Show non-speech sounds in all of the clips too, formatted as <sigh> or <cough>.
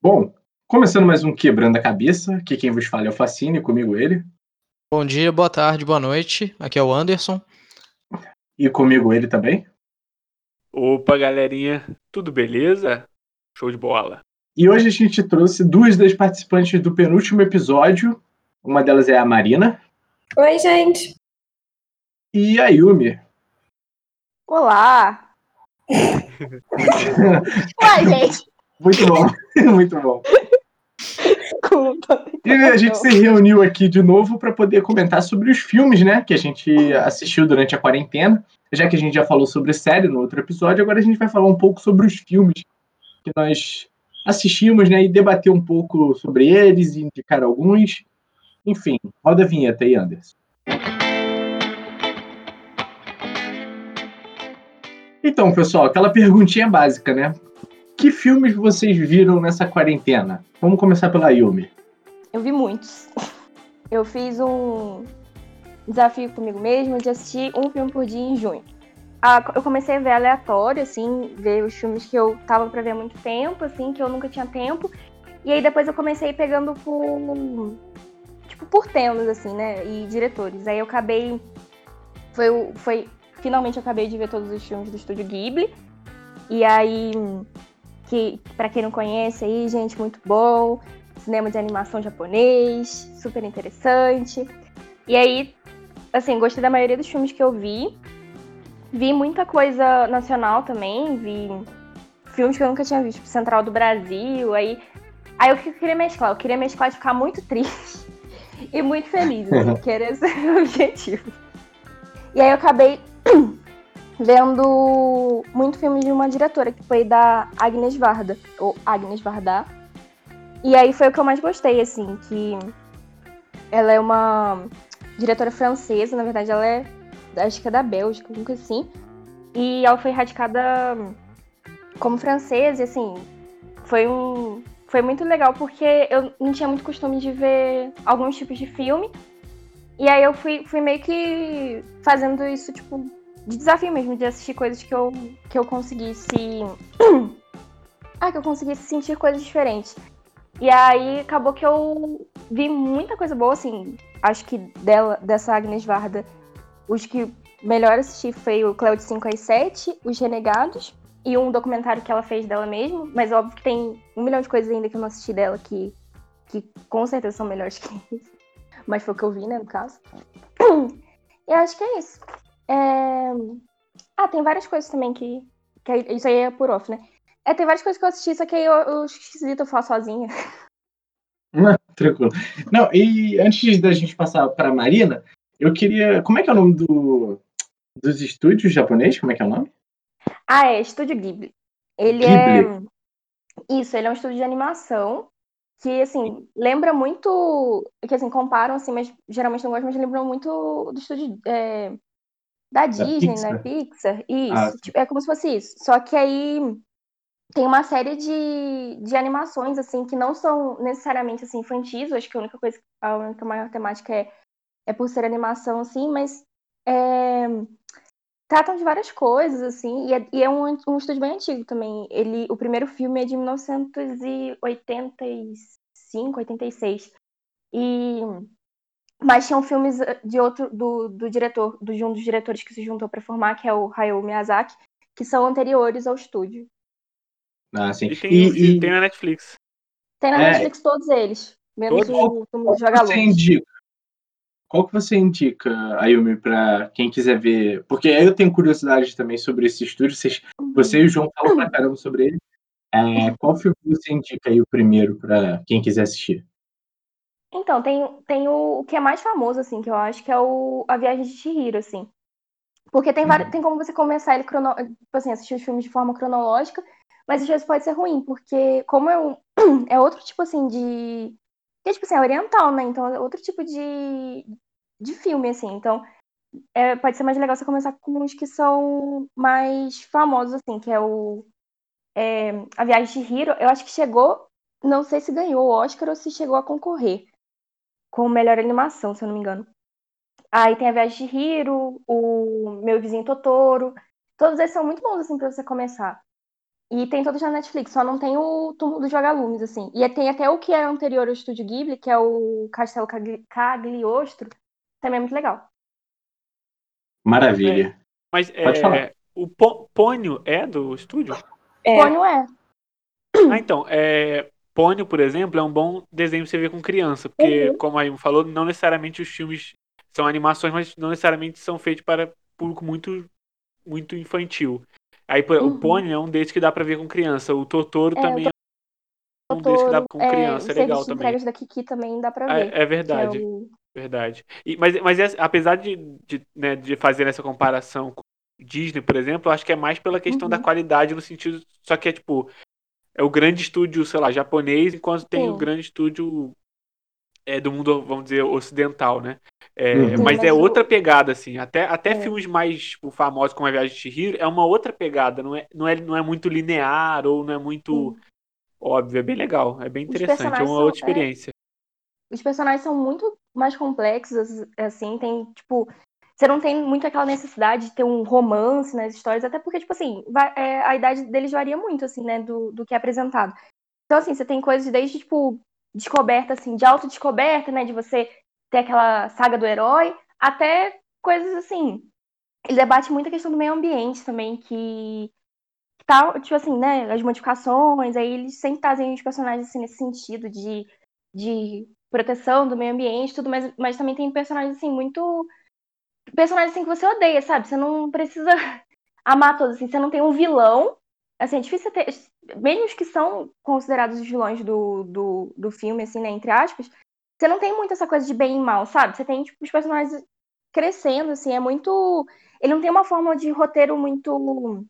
Bom, começando mais um Quebrando a Cabeça, aqui quem vos fala é o Facine, comigo ele. Bom dia, boa tarde, boa noite. Aqui é o Anderson. E comigo ele também. Opa, galerinha, tudo beleza? Show de bola. E hoje a gente trouxe duas das participantes do penúltimo episódio. Uma delas é a Marina. Oi, gente. E a Yumi. Olá! <laughs> Uai, gente! Muito bom, <laughs> muito bom. Desculpa. E a gente se reuniu aqui de novo para poder comentar sobre os filmes, né, que a gente assistiu durante a quarentena. Já que a gente já falou sobre série no outro episódio, agora a gente vai falar um pouco sobre os filmes que nós assistimos, né, e debater um pouco sobre eles e indicar alguns. Enfim, roda a vinheta aí, Anderson. Então, pessoal, aquela perguntinha básica, né? Que filmes vocês viram nessa quarentena? Vamos começar pela Yumi. Eu vi muitos. Eu fiz um desafio comigo mesma de assistir um filme por dia em junho. Eu comecei a ver aleatório, assim, ver os filmes que eu tava pra ver há muito tempo, assim, que eu nunca tinha tempo. E aí depois eu comecei pegando por. Tipo, por temas, assim, né? E diretores. Aí eu acabei. Foi, foi. Finalmente eu acabei de ver todos os filmes do estúdio Ghibli. E aí que para quem não conhece aí, gente, muito bom. Cinema de animação japonês, super interessante. E aí, assim, gostei da maioria dos filmes que eu vi. Vi muita coisa nacional também, vi filmes que eu nunca tinha visto, tipo Central do Brasil, aí aí eu queria mesclar, eu queria mesclar de ficar muito triste <laughs> e muito feliz, <laughs> assim, que era esse o objetivo. E aí eu acabei vendo muito filme de uma diretora, que foi da Agnes Varda, ou Agnes Varda. E aí foi o que eu mais gostei, assim, que ela é uma diretora francesa, na verdade ela é, acho que é da Bélgica, nunca assim. E ela foi radicada como francesa, e assim, foi um... Foi muito legal porque eu não tinha muito costume de ver alguns tipos de filme. E aí eu fui, fui meio que fazendo isso, tipo, de desafio mesmo, de assistir coisas que eu, que eu conseguisse. <clears throat> ah, que eu conseguisse sentir coisas diferentes. E aí acabou que eu vi muita coisa boa, assim. Acho que dela, dessa Agnes Varda, os que melhor assisti foi o Cloud 5 às 7, Os Renegados, e um documentário que ela fez dela mesmo. Mas óbvio que tem um milhão de coisas ainda que eu não assisti dela que, que com certeza são melhores que isso. Mas foi o que eu vi, né, no caso. <clears throat> E acho que é isso. É... Ah, tem várias coisas também que... que. Isso aí é por off, né? É, tem várias coisas que eu assisti, só que aí eu, eu esquisito falar sozinha. <laughs> <laughs> Tranquilo. Não, e antes da gente passar para Marina, eu queria. Como é que é o nome do, dos estúdios japoneses? Como é que é o nome? Ah, é Estúdio Ghibli. Ele Ghibli. é. Isso, ele é um estúdio de animação que, assim, lembra muito. Que, assim, comparam, assim, mas geralmente não gosto, mas lembram muito do estúdio é, da Disney, da né? Pixar. Isso. Ah, tipo, é como se fosse isso. Só que aí tem uma série de, de animações, assim, que não são necessariamente, assim, infantis. Eu acho que a única coisa, a única maior temática é, é por ser animação, assim, mas é, tratam de várias coisas, assim, e é, e é um, um estúdio bem antigo também. Ele, o primeiro filme é de 1985, 86. E mas tinham filmes eh, de outro do, do diretor, do, de um dos diretores que se juntou para formar, que é o Hayao Miyazaki, que são anteriores ao estúdio. Ah, sim. E tem, e, e... tem na Netflix. Tem na é... Netflix todos eles, menos todos? o, o Joga você indica? Qual que você indica, Ayumi, para quem quiser ver? Porque eu tenho curiosidade também sobre esse estúdio. Vocês, uhum. Você e o João falam pra caramba sobre ele. É, qual filme você indica aí o primeiro para quem quiser assistir? Então, tem, tem o, o que é mais famoso, assim, que eu acho que é o A Viagem de Chihiro, assim. Porque tem, uhum. tem como você começar ele, crono, tipo assim, assistir os filmes de forma cronológica, mas às vezes pode ser ruim, porque como é, um, <clears throat> é outro tipo, assim, de... Que, tipo assim, é oriental, né? Então é outro tipo de, de filme, assim. Então, é, pode ser mais legal você começar com os que são mais famosos, assim, que é o... É, a Viagem de Hiro, eu acho que chegou, não sei se ganhou o Oscar ou se chegou a concorrer com melhor animação, se eu não me engano. Aí tem a Viagem de Hiro, o Meu Vizinho Totoro. Todos esses são muito bons, assim, pra você começar. E tem todos na Netflix, só não tem o Túmulo dos Vagalumes, assim. E tem até o que é anterior ao Estúdio Ghibli, que é o Castelo Cagliostro. Também é muito legal. Maravilha. Mas Pode é, falar. o Pô- Pônio é do estúdio? É, Pônio é. Ah, então, é, Pônio, por exemplo, é um bom desenho pra você ver com criança, porque, como a Ilma falou, não necessariamente os filmes são animações, mas não necessariamente são feitos para público muito, muito infantil. Aí, pô, o Uhum. Pônio é um desses que dá pra ver com criança. O Totoro É, também é um desses que dá com é, criança, é o legal também. entregas da Kiki também dá pra Ah, ver. É, verdade. Que é o... Verdade. E- mas mas é- apesar de, de, né, de fazer essa comparação com Disney, por exemplo, eu acho que é mais pela questão da Uhum. qualidade no sentido. Só que é tipo. É o grande estúdio, sei lá, japonês, enquanto tem Sim. o grande estúdio é, do mundo, vamos dizer, ocidental, né? É, Uhum. Sim, mas mas é o- outra pegada, assim. Até, até É. filmes mais tipo, famosos como A Viagem de Chihiro é uma outra pegada. Não é, não é, não é muito linear ou não é muito óbvio. É bem legal. É bem interessante. É uma são- outra é. experiência. Os personagens são muito mais complexos, assim, tem, tipo... Você não tem muito aquela necessidade de ter um romance nas histórias, até porque, tipo assim, vai- é, a idade deles varia muito, assim, né, do, do que é apresentado. Então, assim, você tem coisas desde, tipo, descoberta, assim, de autodescoberta, né, de você ter aquela saga do herói, até coisas, assim... Ele debate muito a questão do meio ambiente também, que tá, tipo assim, né, as modificações, aí eles sempre trazem os personagens, assim, nesse sentido de, de proteção do meio ambiente, tudo, mas, mas também tem personagens, assim, muito... Personagens, assim, que você odeia, sabe? Você não precisa <laughs> amar todos, assim, você não tem um vilão, assim, é difícil ter... Mesmo os que são considerados os vilões do, do, do filme, assim, né, entre aspas, você não tem muito essa coisa de bem e mal, sabe? Você tem, tipo, os personagens crescendo, assim, é muito... Ele não tem uma forma de roteiro muito...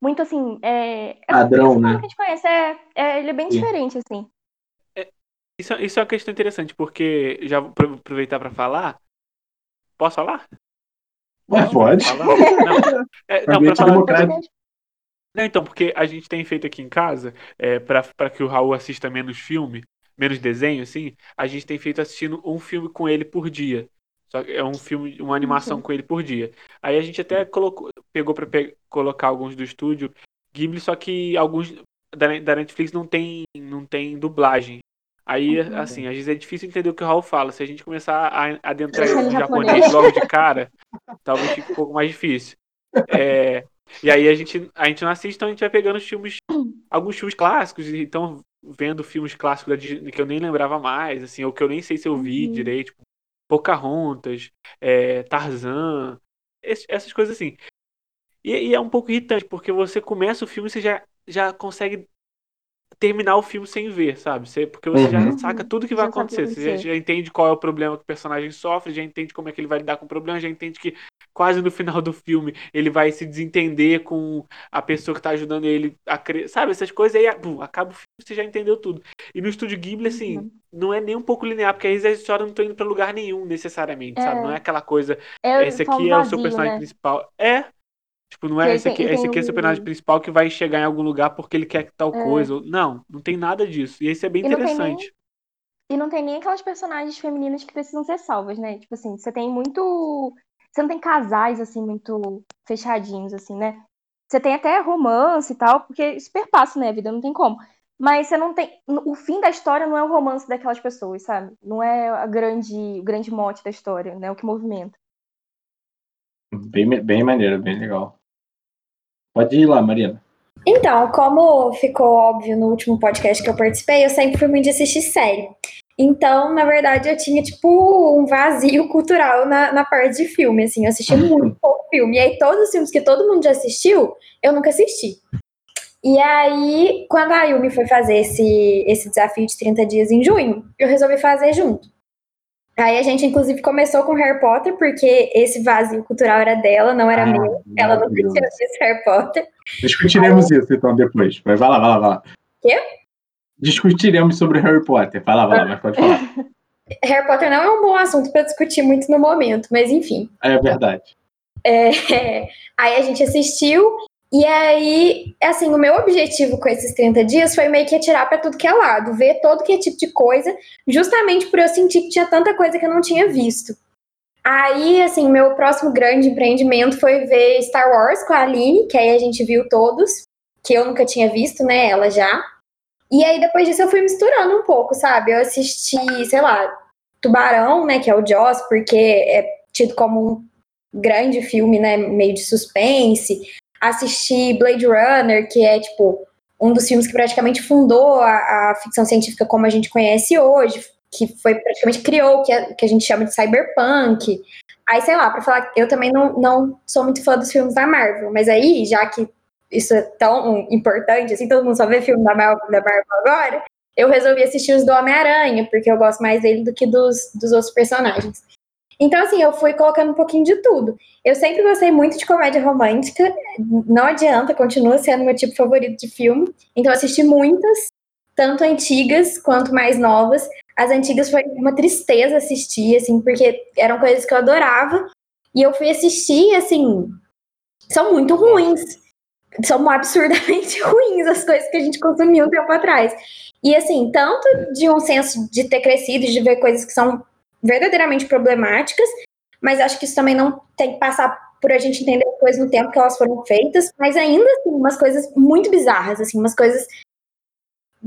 Muito, assim, é... Padrão, essa forma né? que a gente conhece, é, é- ele é bem Sim. diferente, assim. Isso, isso é uma questão interessante, porque já vou apro- aproveitar para falar. Posso falar? Ué, pode. Falar? Não, é, não pra falar. Não, então, porque a gente tem feito aqui em casa, é, para que o Raul assista menos filme, menos desenho, assim, a gente tem feito assistindo um filme com ele por dia. Só que é um filme, uma animação Uhum. com ele por dia. Aí a gente até colocou, pegou pra pe- colocar alguns do estúdio Ghibli, só que alguns da, da Netflix não tem, não tem dublagem. Aí, Uhum. assim, às vezes é difícil entender o que o Raul fala. Se a gente começar a adentrar em japonês logo de cara, talvez fique um pouco mais difícil. É, e aí a gente, a gente não assiste, então a gente vai pegando os filmes, alguns filmes clássicos, e então vendo filmes clássicos Disney que eu nem lembrava mais, assim, ou que eu nem sei se eu vi Uhum. direito, tipo, Pocahontas, é, Tarzan, essas coisas assim. E, e é um pouco irritante, porque você começa o filme e você já, já consegue terminar o filme sem ver, sabe? Você, porque você já Uhum. saca tudo que vai Já sabe o que acontecer. Você já, acontecer. já entende qual é o problema que o personagem sofre, já entende como é que ele vai lidar com o problema, já entende que quase no <laughs> final do filme ele vai se desentender com a pessoa que tá ajudando ele a crer. Sabe, essas coisas aí, pum, acaba o filme você já entendeu tudo. E no estúdio Ghibli, assim, Uhum. não é nem um pouco linear, porque às vezes a história não tá indo pra lugar nenhum necessariamente, sabe? É. Não é aquela coisa, É, esse aqui é o seu personagem né? principal. É. Tipo, não é esse aqui, esse aqui é o personagem principal que vai chegar em algum lugar porque ele quer tal É. coisa. Não, não tem nada disso. E isso é bem E não tem nem- interessante. E não tem nem aquelas personagens femininas que precisam ser salvas, né? Tipo assim, você tem muito. Você não tem casais, assim, muito fechadinhos, assim, né? Você tem até romance e tal, porque isso perpassa, né? A vida não tem como. Mas você não tem. O fim da história não é o romance daquelas pessoas, sabe? Não é a grande, o grande mote da história, né? O que movimenta. Bem, bem maneiro, bem legal. Pode ir lá, Marina. Então, como ficou óbvio no último podcast que eu participei, eu sempre fui muito de assistir série. Então, na verdade, eu tinha, tipo, um vazio <laughs> cultural na, na parte de filme, assim. Eu assisti <laughs> muito pouco filme. E aí, todos os filmes que todo mundo já assistiu, eu nunca assisti. E aí, quando a Yumi foi fazer esse, esse desafio de 30 dias em junho, eu resolvi fazer junto. Aí a gente, inclusive, começou com Harry Potter, porque esse vazio cultural era dela, não era Ah, meu. Ela maravilhoso. tinha visto Harry Potter. Discutiremos isso então depois. Vai, vai lá, vai lá, vai lá. Quê? Discutiremos sobre Harry Potter. Vai lá, vai lá, mas pode falar. <laughs> Harry Potter não é um bom assunto para discutir muito no momento, mas enfim. É verdade. É, <laughs> aí a gente assistiu, e aí, assim, o meu objetivo com esses 30 dias foi meio que atirar para tudo que é lado, ver todo que é tipo de coisa, justamente por eu sentir que tinha tanta coisa que eu não tinha visto. Aí, assim, meu próximo grande empreendimento foi ver Star Wars com a Aline, que aí a gente viu todos. que eu nunca tinha visto, né? Ela já. E aí depois disso eu fui misturando um pouco, sabe? Eu assisti, sei lá, Tubarão, né? Que é o Jaws, porque é tido como um grande filme, né? Meio de suspense. Assisti Blade Runner, que é tipo um dos filmes que praticamente fundou a, a ficção científica como a gente conhece hoje, que foi praticamente criou o que, a, que a gente chama de cyberpunk. Aí, sei lá, pra falar, eu também não, não sou muito fã dos filmes da Marvel, mas aí, já que isso é tão importante, assim, todo mundo só vê filme da Marvel, da Marvel agora, eu resolvi assistir os do Homem-Aranha, porque eu gosto mais dele do que dos, dos outros personagens. Então, assim, eu fui colocando um pouquinho de tudo. Eu sempre gostei muito de comédia romântica, não adianta, continua sendo meu tipo favorito de filme. Então, assisti muitas, tanto antigas quanto mais novas. As antigas foi uma tristeza assistir, assim, porque eram coisas que eu adorava. E eu fui assistir, assim, são muito ruins. São absurdamente <laughs> ruins as coisas que a gente consumiu um tempo atrás. E, assim, tanto de um senso de ter crescido, de ver coisas que são verdadeiramente problemáticas, mas acho que isso também não tem que passar por a gente entender depois no tempo que elas foram feitas, mas ainda assim, umas coisas muito bizarras, assim, umas coisas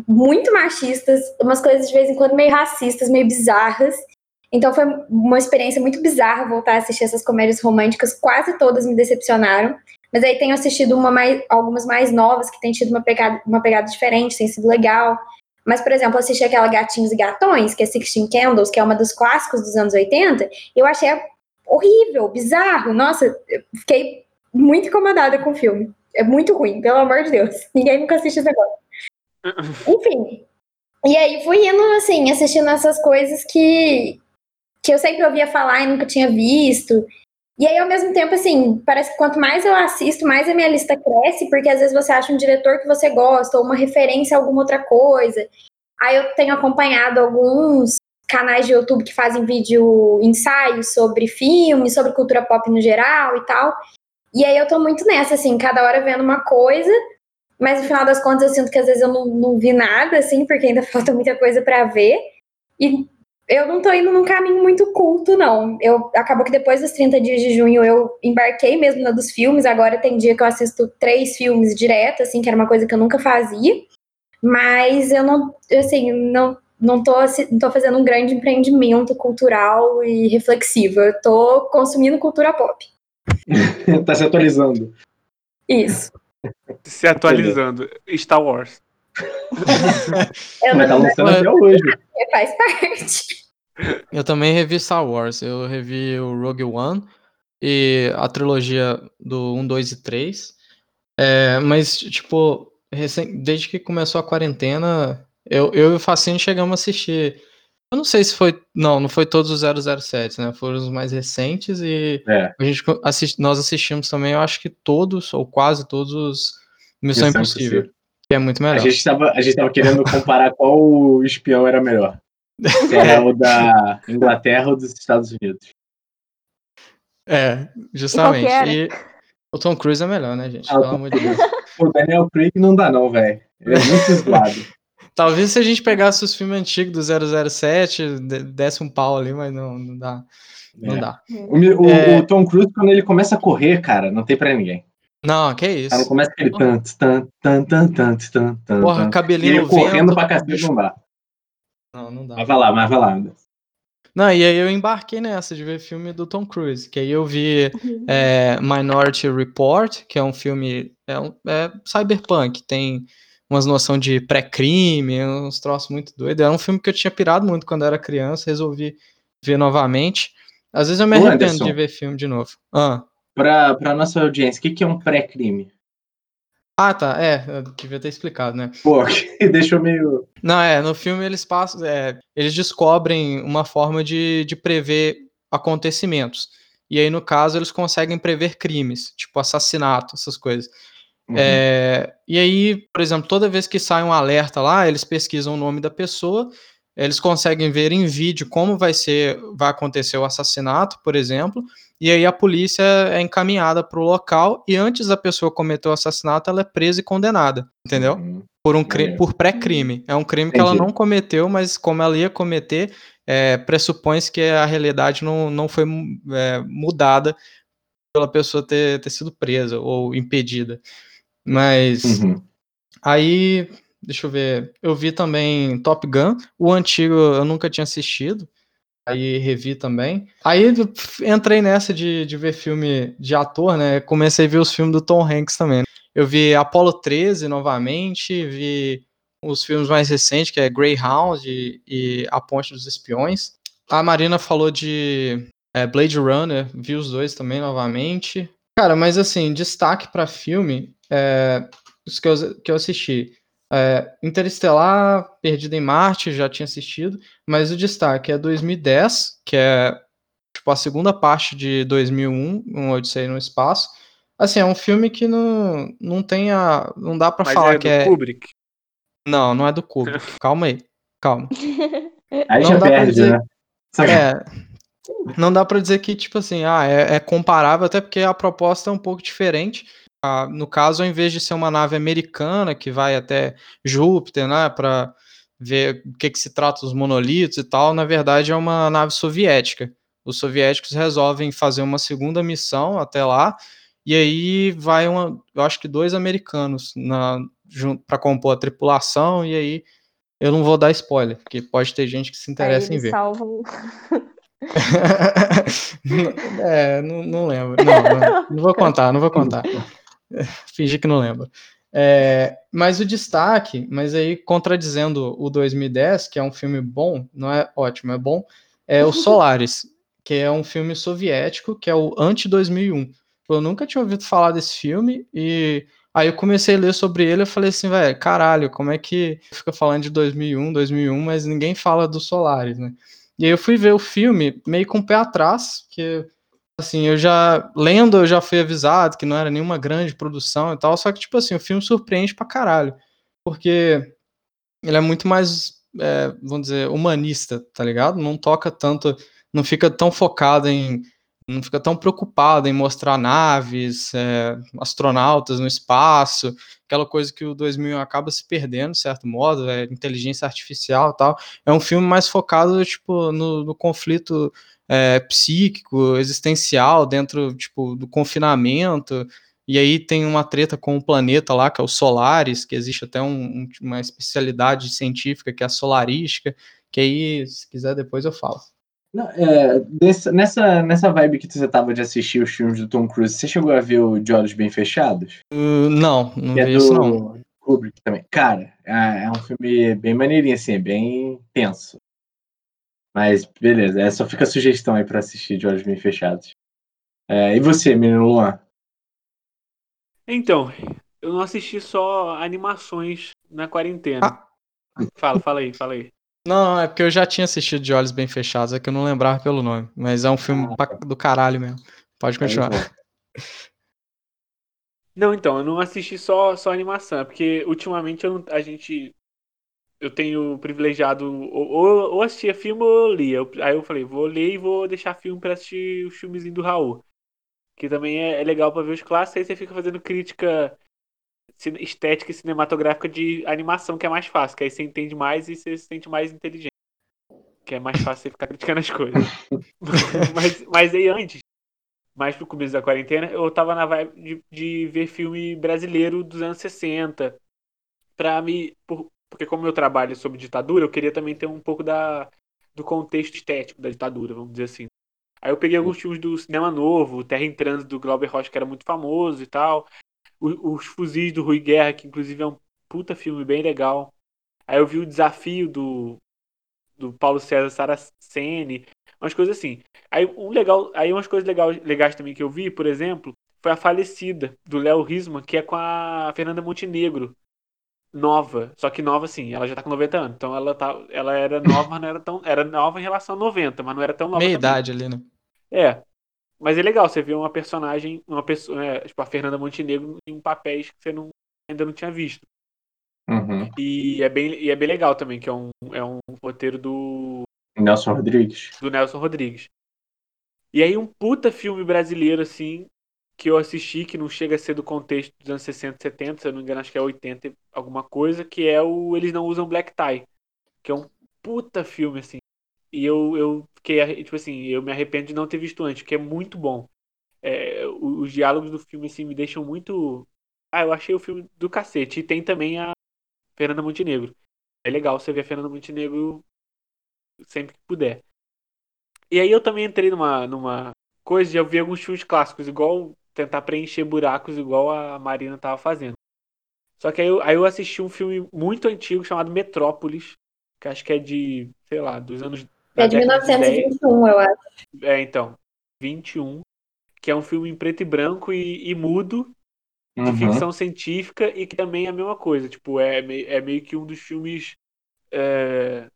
muito machistas, umas coisas de vez em quando meio racistas, meio bizarras. Então foi uma experiência muito bizarra voltar a assistir essas comédias românticas, quase todas me decepcionaram. Mas aí tenho assistido mais, algumas mais novas que têm tido uma pegada, uma pegada diferente, tem sido legal. Mas, por exemplo, assisti aquela Gatinhos e Gatões, que é Sixteen Candles, que é uma dos clássicos dos anos 80, eu achei horrível, bizarro. Nossa, eu fiquei muito incomodada com o filme. É muito ruim, pelo amor de Deus. <laughs> Ninguém nunca assiste esse negócio. <laughs> Enfim. E aí fui indo, assim, assistindo essas coisas que, que eu sempre ouvia falar e nunca tinha visto. E aí, ao mesmo tempo, assim, parece que quanto mais eu assisto, mais a minha lista cresce, porque às vezes você acha um diretor que você gosta, ou uma referência a alguma outra coisa. Aí eu tenho acompanhado alguns canais de YouTube que fazem vídeo ensaios sobre filmes, sobre cultura pop no geral e tal. E aí eu tô muito nessa, assim, cada hora vendo uma coisa, mas no final das contas eu sinto que às vezes eu não, não vi nada, assim, porque ainda <laughs> falta muita coisa para ver. E eu não tô indo num caminho muito culto, não. Eu acabou que depois dos 30 dias de junho eu embarquei mesmo na dos filmes. Agora tem dia que eu assisto três filmes direto, assim, que era uma coisa que eu nunca fazia. Mas eu não, assim, não, não tô, não tô fazendo um grande empreendimento cultural e reflexivo. Eu tô consumindo cultura pop. <laughs> tá se atualizando. Isso. Se atualizando. Star Wars. <laughs> eu Mas tá não, lançando até hoje. faz parte. Eu também revi Star Wars. Eu revi o Rogue One e a trilogia do 1, 2 e 3. É, mas, tipo, recém, desde que começou a quarentena, eu, eu e o Facine chegamos a assistir. Eu não sei se foi. Não, não foi todos os 007, né? Foram os mais recentes e É. a gente assist, nós assistimos também, eu acho que todos, ou quase todos os Missão, Missão Impossível. Impossível. Que é muito A melhor. gente, tava, a gente tava querendo comparar qual espião era melhor. Se era o da Inglaterra ou dos Estados Unidos. É, justamente. E o Tom Cruise é melhor, né, gente? Ah, o Pelo amor de Deus. <laughs> O Daniel Craig não dá, não, velho. Ele é muito zoado. Talvez se a gente pegasse os filmes antigos do 007, de- desse um pau ali, mas não, não dá. Não É. dá. O, mi- o- É. o Tom Cruise, quando ele começa a correr, cara, não tem pra ninguém. Não, que isso. Ela começa aquele tan, tan, tan, tan, tan, tan, tan, Porra. E cabelinho ele correndo vento. pra cacete não dá. Não, não dá. Mas vai lá, mas vai lá. Não, e aí eu embarquei nessa de ver filme do Tom Cruise, que aí eu vi é, Minority Report, que é um filme é, um- é cyberpunk, tem umas noção de pré-crime, uns troços muito doidos. Era um filme que eu tinha pirado muito quando era criança, resolvi ver novamente. Às vezes eu me arrependo Anderson. de ver filme de novo. Ah. Pra nossa audiência, o que, que é um pré-crime? ah, tá, é, eu devia ter explicado, né? Pô, <laughs> deixou meio. Não, é, no filme eles passam, é, eles descobrem uma forma de, de prever acontecimentos. E aí, no caso, eles conseguem prever crimes, tipo assassinato, essas coisas. Uhum. É, e aí, por exemplo, toda vez que sai um alerta lá, eles pesquisam o nome da pessoa, eles conseguem ver em vídeo como vai ser, vai acontecer o assassinato, por exemplo, e aí a polícia é encaminhada para o local e antes da pessoa cometer o assassinato, ela é presa e condenada, entendeu? Uhum. Por um cri- Maneiro. por pré-crime. É um crime que ela não cometeu, mas como ela ia cometer, é, pressupõe-se que a realidade não, não foi é, mudada pela pessoa ter, ter sido presa ou impedida. Mas Uhum. Aí, deixa eu ver, eu vi também Top Gun, o antigo eu nunca tinha assistido, aí revi também. Aí entrei nessa de, de ver filme de ator, né? Comecei a ver os filmes do Tom Hanks também. Eu vi Apollo 13 novamente, vi os filmes mais recentes, que é Greyhound e, e A Ponte dos Espiões. A Marina falou de é, Blade Runner, vi os dois também novamente. Cara, mas assim, destaque para filme, é, os que eu, que eu assisti. É, Interestelar, Perdido em Marte, já tinha assistido, mas o destaque é 2010, que é tipo a segunda parte de 2001, Um Odisseia no Espaço. Assim, é um filme que não, não tem a. Não dá para falar é que é. Kubrick. Não, não é do Kubrick. <laughs> calma aí. Calma. <laughs> Aí Não já perde, dizer- né? É. Não dá pra dizer que, tipo assim, ah, é, é comparável, até porque a proposta é um pouco diferente. No caso, ao invés de ser uma nave americana que vai até Júpiter, né, para ver o que, que se trata os monolitos e tal, na verdade é uma nave soviética. Os soviéticos resolvem fazer uma segunda missão até lá, e aí vai uma, eu acho que dois americanos na para compor a tripulação, e aí eu não vou dar spoiler, porque pode ter gente que se interessa em ver. salvam. <laughs> é, não, não lembro. Não, não, não vou contar, não vou contar. <laughs> Fingir que não lembro. É, mas o destaque, mas aí contradizendo o 2010, que é um filme bom, não é ótimo, é bom, é o <laughs> Solaris, que é um filme soviético, que é o anti-2001. Eu nunca tinha ouvido falar desse filme e aí eu comecei a ler sobre ele e falei assim, velho, caralho, como é que fica falando de 2001, 2001, mas ninguém fala do Solaris, né? E aí eu fui ver o filme meio com o pé atrás, que assim, eu já lendo, eu já fui avisado que não era nenhuma grande produção e tal, só que tipo assim, o filme surpreende pra caralho, porque ele é muito mais, é, vamos dizer, humanista, tá ligado? Não toca tanto, não fica tão focado em não fica tão preocupado em mostrar naves, é, astronautas no espaço, aquela coisa que o 2001 acaba se perdendo, de certo modo, é, inteligência artificial tal. É um filme mais focado, tipo, no, no conflito é, psíquico, existencial, dentro, tipo, do confinamento, e aí tem uma treta com o planeta lá, que é o Solaris, que existe até um, uma especialidade científica, que é a solarística, que aí, se quiser, depois eu falo. Não, é, dessa- nessa, nessa vibe que você tava de assistir os filmes do Tom Cruise, você chegou a ver o De Olhos Bem Fechados? Uh, não, não Que é vi isso não. do Kubrick também. Cara, é, é um filme bem maneirinho, assim, é bem tenso. Mas beleza, é, só fica a sugestão aí pra assistir De Olhos Bem Fechados. É, e você, menino Luan? Então, eu não assisti só animações na quarentena. Ah. Fala, fala aí, fala aí. Não, é porque eu já tinha assistido De Olhos Bem Fechados, é que eu não lembrava pelo nome. Mas é um filme Ah, pra- do caralho mesmo. Pode continuar. Aí, bom. Não, então, eu não assisti só, só animação, é porque ultimamente eu a gente. Eu tenho privilegiado ou, ou, ou assistia filme ou lia. Aí eu falei, vou ler e vou deixar filme pra assistir os filmezinhos do Raul. Que também é, é legal pra ver os clássicos, aí você fica fazendo crítica estética e cinematográfica de animação, que é mais fácil, que aí você entende mais e você se sente mais inteligente. Que é mais fácil você ficar criticando as coisas. <laughs> mas, mas aí antes, mais pro começo da quarentena, eu tava na vibe de, de ver filme brasileiro dos anos 60. Pra me. por- porque como eu trabalho sobre ditadura, eu queria também ter um pouco da, do contexto estético da ditadura, vamos dizer assim. Aí eu peguei alguns filmes do cinema novo, Terra em Trânsito do Glauber Rocha, que era muito famoso e tal. O- Os Fuzis do Rui Guerra, que inclusive é um puta filme bem legal. Aí eu vi o Desafio do, do Paulo César Saraceni, umas coisas assim. Aí um legal, aí umas coisas legal, legais também que eu vi, por exemplo, foi a Falecida do Léo Risman, que é com a Fernanda Montenegro. Nova, só que nova assim, ela já tá com 90 anos. Então ela tá, ela era nova, mas não era tão, era nova em relação a 90, mas não era tão nova Meia também. idade ali, né? É. Mas é legal você ver uma personagem, uma pessoa, é, tipo a Fernanda Montenegro em papéis que você não, ainda não tinha visto. Uhum. E é bem, e é bem legal também, que é um, é um roteiro do, Nelson Rodrigues. do Nelson Rodrigues. E aí um puta filme brasileiro, assim, que eu assisti, que não chega a ser do contexto dos anos 60, 70, se eu não me engano, acho que é 80 e alguma coisa, que é o Eles Não Usam Black Tie. Que é um puta filme, assim. E eu, eu fiquei, tipo assim, eu me arrependo de não ter visto antes, porque é muito bom. É, os diálogos do filme, assim, me deixam muito. Ah, eu achei o filme do cacete. E tem também a, Fernanda Montenegro. É legal você ver a Fernanda Montenegro sempre que puder. E aí eu também entrei numa, numa coisa de eu ver alguns filmes clássicos, igual tentar preencher buracos, igual a Marina tava fazendo. Só que aí eu, aí eu assisti um filme muito antigo chamado Metrópolis, que acho que é de, sei lá, dos anos. É de 1921, eu acho. É, então. 21. Que é um filme em preto e branco e, e mudo, de Uhum. ficção científica, e que também é a mesma coisa. Tipo, é, é meio que um dos filmes é,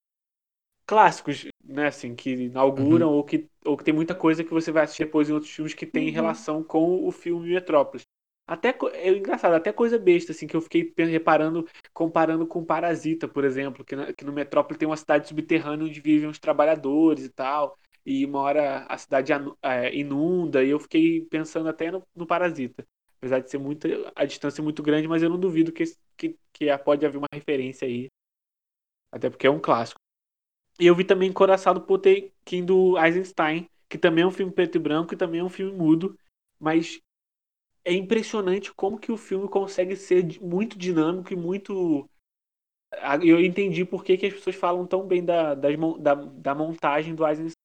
clássicos, né? Assim, que inauguram ou, que, ou que tem muita coisa que você vai assistir depois em outros filmes que tem Uhum. relação com o filme Metrópolis. Até, é engraçado, até coisa besta, assim, que eu fiquei reparando, comparando com Parasita, por exemplo, que, na- que no Metrópole tem uma cidade subterrânea onde vivem os trabalhadores e tal, e uma hora a cidade é, inunda, e eu fiquei pensando até no, no Parasita. Apesar de ser muito, a distância é muito grande, mas eu não duvido que, que, que pode haver uma referência aí. Até porque é um clássico. E eu vi também Coraçado Potemkin do Eisenstein, que também é um filme preto e branco e também é um filme mudo, mas é impressionante como que o filme consegue ser muito dinâmico e muito. Ah, Eu entendi por que, que as pessoas falam tão bem da, das da, da montagem do Eisenstein.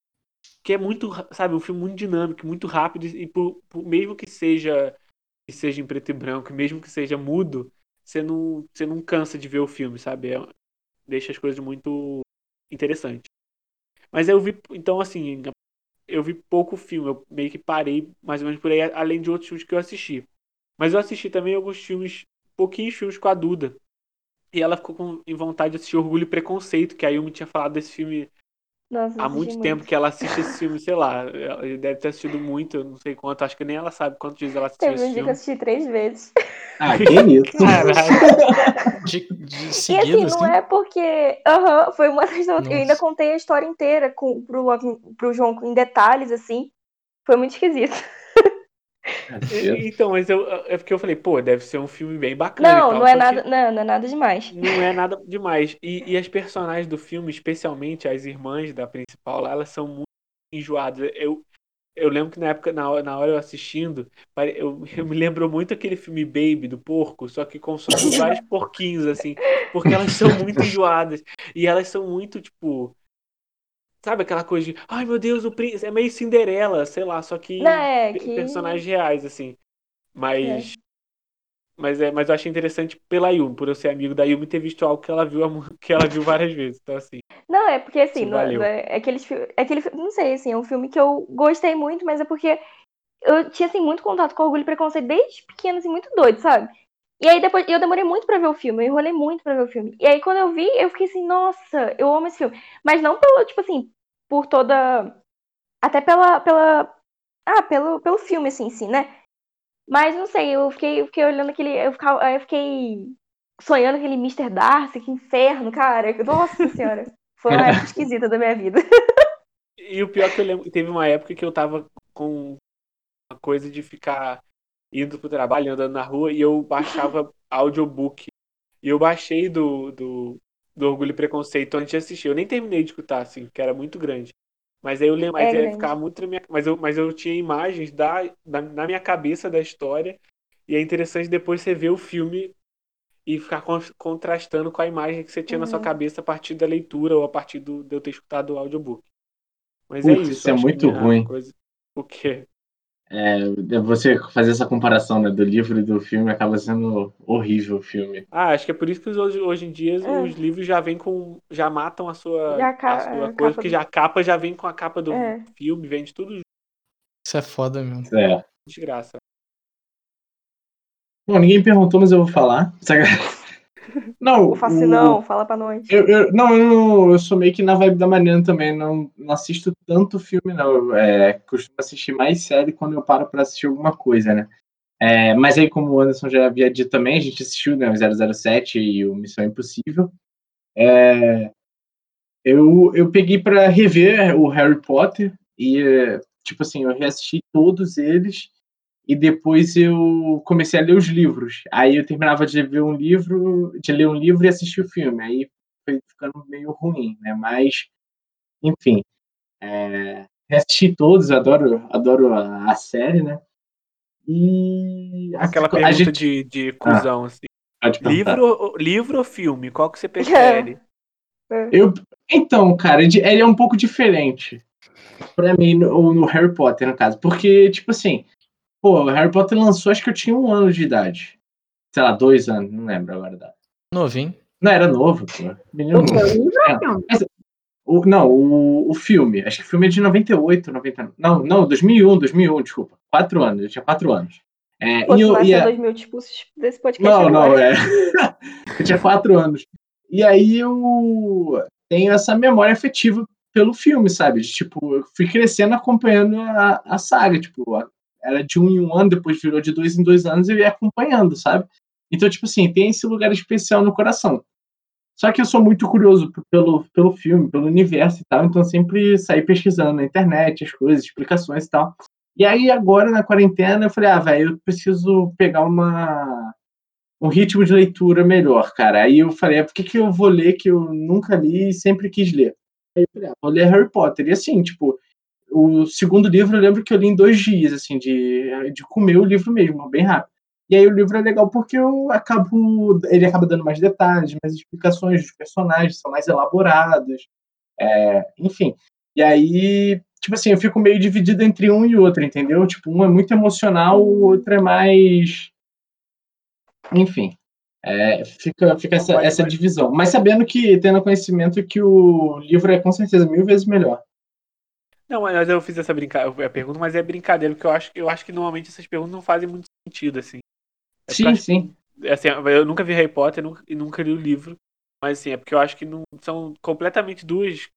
Que é muito, sabe, um filme muito dinâmico, muito rápido, e por, por- mesmo que seja que seja em preto e branco, mesmo que seja mudo, você não, você não cansa de ver o filme, sabe? É- deixa as coisas muito interessantes. Mas eu vi, então assim, eu vi pouco filme, eu meio que parei mais ou menos por aí, além de outros filmes que eu assisti. Mas eu assisti também alguns filmes, pouquinhos filmes com a Duda. E ela ficou com em vontade de assistir Orgulho e Preconceito, que a Yumi tinha falado desse filme Nossa, há assisti muito tempo que ela assiste esse filme, sei lá. Ela deve ter assistido muito, eu não sei quanto, acho que nem ela sabe quantos dias ela assistiu Teve um dia que eu assisti três vezes. <laughs> Ah, que isso. Caralho. De, de E seguida, assim, não assim. é porque. Aham, foi uma das. Eu ainda contei a história inteira com, pro, pro João em detalhes, assim. Foi muito esquisito. E- Então, mas eu, é porque eu falei, pô, deve ser um filme bem bacana. Não, tal, não é nada. Não, não é nada demais. Não é nada demais. E, e as personagens do filme, especialmente as irmãs da principal lá, elas são muito enjoadas. Eu, eu lembro que na época, na hora, na hora eu assistindo, eu, eu me lembro muito aquele filme Baby do porco, só que com <laughs> vários porquinhos, assim, porque elas são muito enjoadas. E elas são muito, tipo. Sabe aquela coisa de, ai meu Deus, o príncipe. É meio Cinderela, sei lá, só que é que. personagens reais, assim. Mas. Mas, é, mas eu achei interessante pela Yumi, por eu ser amigo da Yumi ter visto algo que ela viu, <laughs> que ela viu várias vezes. Então, assim. Não, é porque assim, Sim, não, não é, é aquele, é aquele, não sei, assim, é um filme que eu gostei muito, mas é porque eu tinha, assim, muito contato com Orgulho e Preconceito desde pequeno, assim, muito doido, sabe? E aí depois, eu demorei muito pra ver o filme, eu enrolei muito pra ver o filme. E aí quando eu vi, eu fiquei assim, nossa, eu amo esse filme. Mas não pelo, tipo assim, por toda, até pela, pela, ah, pelo, pelo filme, assim, em si, né? Mas não sei, eu fiquei, eu fiquei olhando aquele, eu, ficava, eu fiquei sonhando aquele Mr. Darcy, que inferno, cara. <laughs> Nossa senhora. Foi uma época esquisita da minha vida. <laughs> E o pior é que eu lembro teve uma época que eu tava com uma coisa de ficar indo pro trabalho, andando na rua, e eu baixava audiobook. E eu baixei do, do, do Orgulho e Preconceito antes de assistir. Eu nem terminei de escutar, assim, porque era muito grande. Mas aí eu lembro, mas É grande. ficava muito na minha, mas eu, mas eu tinha imagens da, da, na minha cabeça da história. E é interessante depois você ver o filme e ficar con- contrastando com a imagem que você tinha na sua Uhum. cabeça a partir da leitura ou a partir do, de eu ter escutado o audiobook. Mas é Putz, isso. isso é que muito ruim. Coisa... O quê? É, você fazer essa comparação né, do livro e do filme acaba sendo horrível o filme. Ah, acho que é por isso que hoje, hoje em dia É. os livros já vêm com. já matam a sua, a ca- a sua a coisa, capa porque do- já a capa já vem com a capa do É. filme, vende tudo Isso é foda mesmo. É. de graça. Bom, ninguém perguntou, mas eu vou falar. Não, O o- Fascinão, fala pra nós. Eu, eu- não, eu, não- eu sou meio que na vibe da Mariana também. Não, não assisto tanto filme, não. Eu, é, costumo assistir mais série quando eu paro pra assistir alguma coisa, né? É, mas aí, como o Anderson já havia dito também, a gente assistiu né, o 007 e o Missão Impossível. É, eu, eu peguei pra rever o Harry Potter e, tipo assim, eu reassisti todos eles e depois eu comecei a ler os livros. Aí eu terminava de ver um livro, de ler um livro e assistir o filme. Aí foi ficando meio ruim, né? Mas, enfim, é, assisti todos, adoro, adoro a, a série, né? E Aquela pergunta gente- de, de cuzão, assim. Pode perguntar. Livro, livro ou filme? Qual que você prefere? <laughs> Eu, então, cara, ele é um pouco diferente pra mim, no, no Harry Potter, no caso. Porque, tipo assim, pô, o Harry Potter lançou, acho que eu tinha um ano de idade. Sei lá, dois anos, não lembro agora. da- Novinho. Não, era novo, pô. Menino novo. É. O, não, o, o filme. Acho que o filme é de 98, 99. Não, não, 2001, 2001, desculpa. Quatro anos, eu tinha quatro anos. É, Pô, e eu, e a- 2000 expulsos desse podcast Não, não, agora. é. <laughs> eu tinha quatro anos. E aí eu tenho essa memória afetiva pelo filme, sabe? De, tipo, eu fui crescendo acompanhando a, a saga. Tipo, a- era de um em um ano, depois virou de dois em dois anos e eu ia acompanhando, sabe? Então, tipo assim, tem esse lugar especial no coração. Só que eu sou muito curioso pelo, pelo filme, pelo universo e tal, então sempre saí pesquisando na internet as coisas, explicações e tal. E aí, agora, na quarentena, eu falei, ah, velho, eu preciso pegar uma um ritmo de leitura melhor, cara. Aí eu falei, ah, por que, que eu vou ler que eu nunca li e sempre quis ler? Aí eu falei, ah, vou ler Harry Potter. E assim, tipo, o segundo livro eu lembro que eu li em dois dias, assim, de, de comer o livro mesmo, bem rápido. E aí o livro é legal porque eu acabo. Ele acaba dando mais detalhes, mais explicações dos personagens, são mais elaborados. é, enfim. E aí, tipo assim, eu fico meio dividido entre um e outro, entendeu? Tipo, um é muito emocional, o outro é mais. Enfim. é, fica fica essa, essa divisão. Mas sabendo que, tendo conhecimento que o livro é com certeza mil vezes melhor. Não, mas eu fiz essa brincadeira, a pergunta, mas é brincadeira, porque eu acho, eu acho que normalmente essas perguntas não fazem muito sentido, assim. É Sim, sim. que- assim, eu nunca vi Harry Potter nunca- e nunca li o livro, mas assim, é porque eu acho que não são completamente duas,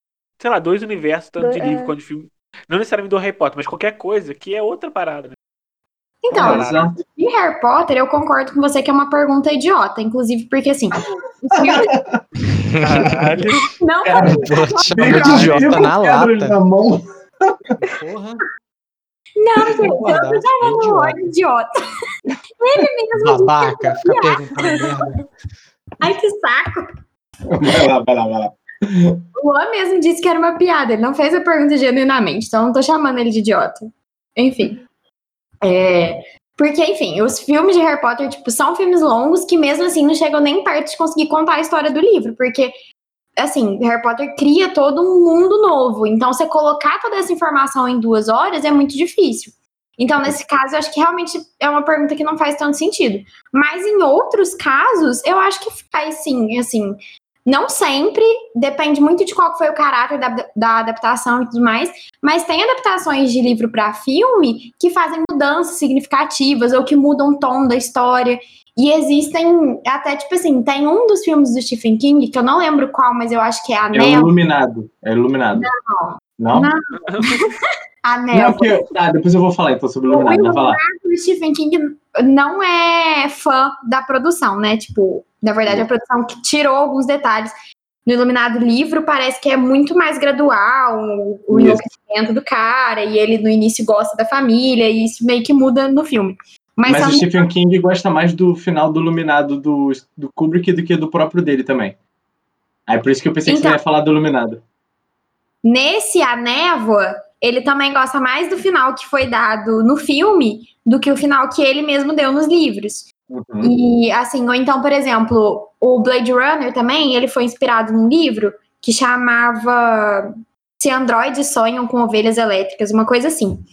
sei lá, dois universos, tanto Do- de livro é. quanto de filme. Não necessariamente do Harry Potter, mas qualquer coisa que é outra parada, né? Então, É, de Harry Potter, eu concordo com você que é uma pergunta idiota, inclusive porque assim, <laughs> Caralho. não Cara, cá, idiota eu na lata. na mão. Porra. Não, gente, eu não tava no idiota. olho idiota. <laughs> Babaca, fica perguntando merda. Ai, que saco. Vai lá, vai lá, vai lá. O Luan mesmo disse que era uma piada, ele não fez a pergunta genuinamente, então eu não tô chamando ele de idiota. Enfim. É, porque, enfim, os filmes de Harry Potter, tipo, são filmes longos que mesmo assim não chegam nem perto de conseguir contar a história do livro, porque, assim, Harry Potter cria todo um mundo novo, então você colocar toda essa informação em duas horas é muito difícil. Então, nesse caso, eu acho que realmente é uma pergunta que não faz tanto sentido. Mas em outros casos, eu acho que faz sim, assim. Não sempre, depende muito de qual foi o caráter da, da adaptação e tudo mais, mas tem adaptações de livro para filme que fazem mudanças significativas ou que mudam o tom da história. E existem, até tipo assim, tem um dos filmes do Stephen King, que eu não lembro qual, mas eu acho que é a É iluminado. É iluminado. Não. Não? Não. <laughs> A Não, Névoa. porque. Ah, depois eu vou falar então sobre o iluminado. Não, lá. o Stephen King não é fã da produção, né? Tipo, na verdade, a produção que tirou alguns detalhes. No Iluminado livro parece que é muito mais gradual o, o enlouquecimento do cara, e ele no início gosta da família, e isso meio que muda no filme. Mas, Mas o Stephen King gosta mais do final do Iluminado do, do Kubrick do que do próprio dele também. Aí por isso que eu pensei que Então. você ia falar do Iluminado. nesse A Névoa, ele também gosta mais do final que foi dado no filme do que o final que ele mesmo deu nos livros. Uhum. E assim, ou então, por exemplo, o Blade Runner também, ele foi inspirado num livro que chamava Se Androides Sonham com Ovelhas Elétricas, uma coisa assim.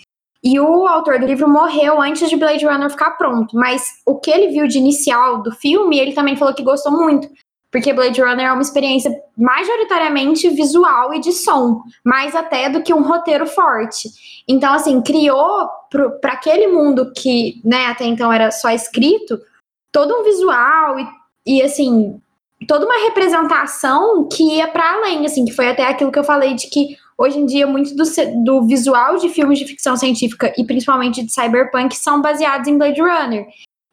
E o autor do livro morreu antes de Blade Runner ficar pronto, mas o que ele viu de inicial do filme, ele também falou que gostou muito, porque Blade Runner é uma experiência majoritariamente visual e de som, mais até do que um roteiro forte. Então, assim, criou para aquele mundo que, né, até então era só escrito, todo um visual e, e assim, toda uma representação que ia para além, assim, que foi até aquilo que eu falei de que hoje em dia muito do, do visual de filmes de ficção científica e principalmente de cyberpunk são baseados em Blade Runner.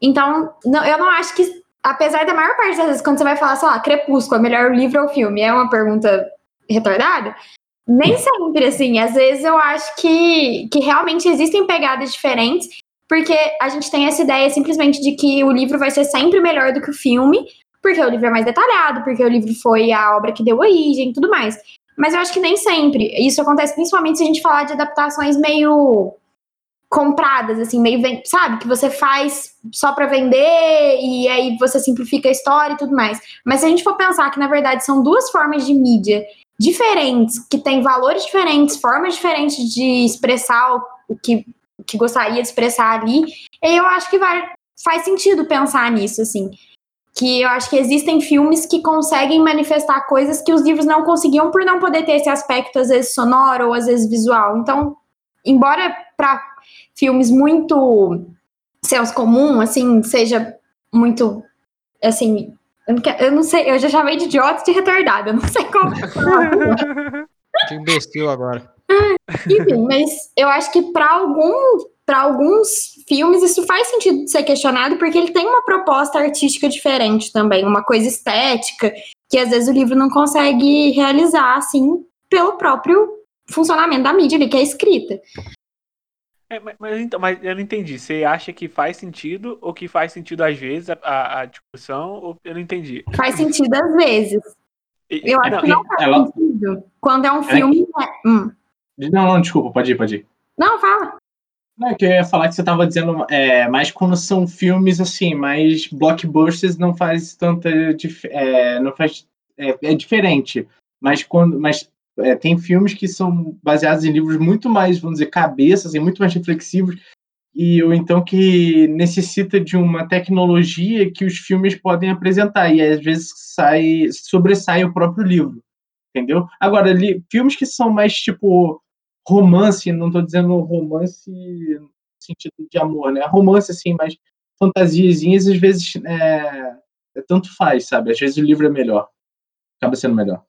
Então, não- eu não acho que, apesar da maior parte das vezes, quando você vai falar, sei lá, Crepúsculo, é melhor livro ou filme, é uma pergunta retardada, nem sempre, assim. Às vezes eu acho que, que realmente existem pegadas diferentes, porque a gente tem essa ideia simplesmente de que o livro vai ser sempre melhor do que o filme, porque o livro é mais detalhado, porque o livro foi a obra que deu origem e tudo mais. Mas eu acho que nem sempre. Isso acontece principalmente se a gente falar de adaptações meio compradas, assim, meio, sabe? Que você faz só para vender e aí você simplifica a história e tudo mais. Mas se a gente for pensar que, na verdade, são duas formas de mídia diferentes, que têm valores diferentes, formas diferentes de expressar o que, que gostaria de expressar ali, eu acho que vai, faz sentido pensar nisso, assim. Que eu acho que existem filmes que conseguem manifestar coisas que os livros não conseguiam por não poder ter esse aspecto, às vezes, sonoro ou às vezes visual. Então, embora para filmes muito senso comum, assim, seja muito, assim, eu não, quero, eu não, sei, eu já chamei de idiota de retardada, eu <laughs> não sei como. <laughs> que imbecil agora. Enfim, mas eu acho que para algum, para alguns filmes isso faz sentido de ser questionado porque ele tem uma proposta artística diferente também, uma coisa estética que às vezes o livro não consegue realizar assim pelo próprio funcionamento da mídia ali, que é escrita. É, mas, mas, então, mas eu não entendi. Você acha que faz sentido ou que faz sentido às vezes a, a, a discussão? Ou eu não entendi. Faz sentido às vezes. Eu acho não, que não faz ela... sentido. Quando é um filme. É... Hum. Não, não, desculpa, pode ir, pode ir. Não, fala. Não, é que eu ia falar que você estava dizendo, é, mais quando são filmes assim, mais blockbusters não faz tanta. É, não faz. É, é diferente. Mas quando. Mas é, tem filmes que são baseados em livros muito mais, vamos dizer, cabeças, assim, muito mais reflexivos, e ou então que necessita de uma tecnologia que os filmes podem apresentar, e às vezes sai, sobressai o próprio livro, entendeu? Agora, ali, filmes que são mais tipo romance, não estou dizendo romance no sentido de amor, né? Romance, assim, mais fantasiazinhas, às vezes é, é, tanto faz, sabe? Às vezes o livro é melhor, acaba sendo melhor.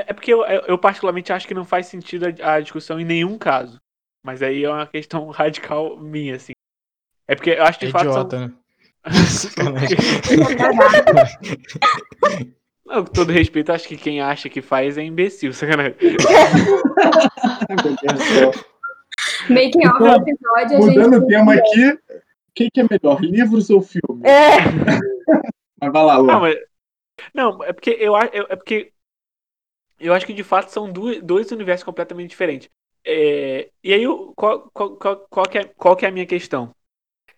É, é porque eu, eu, particularmente acho que não faz sentido a, a, discussão em nenhum caso. Mas aí é uma questão <laughs> radical minha, assim. É porque eu acho que é de fato. Idiota, são... né? <laughs> não, com todo respeito, acho que quem acha que faz é imbecil, <laughs> sacanagem. Making off do episódio. Mudando o tema aqui, o que, que, é melhor, livros ou filmes? É. mas vai lá, Lu. Não, mas... não, é porque eu acho. É porque eu acho que de fato são dois, dois universos completamente diferentes. É, e aí, qual, qual, qual, qual, que é, qual que é a minha questão?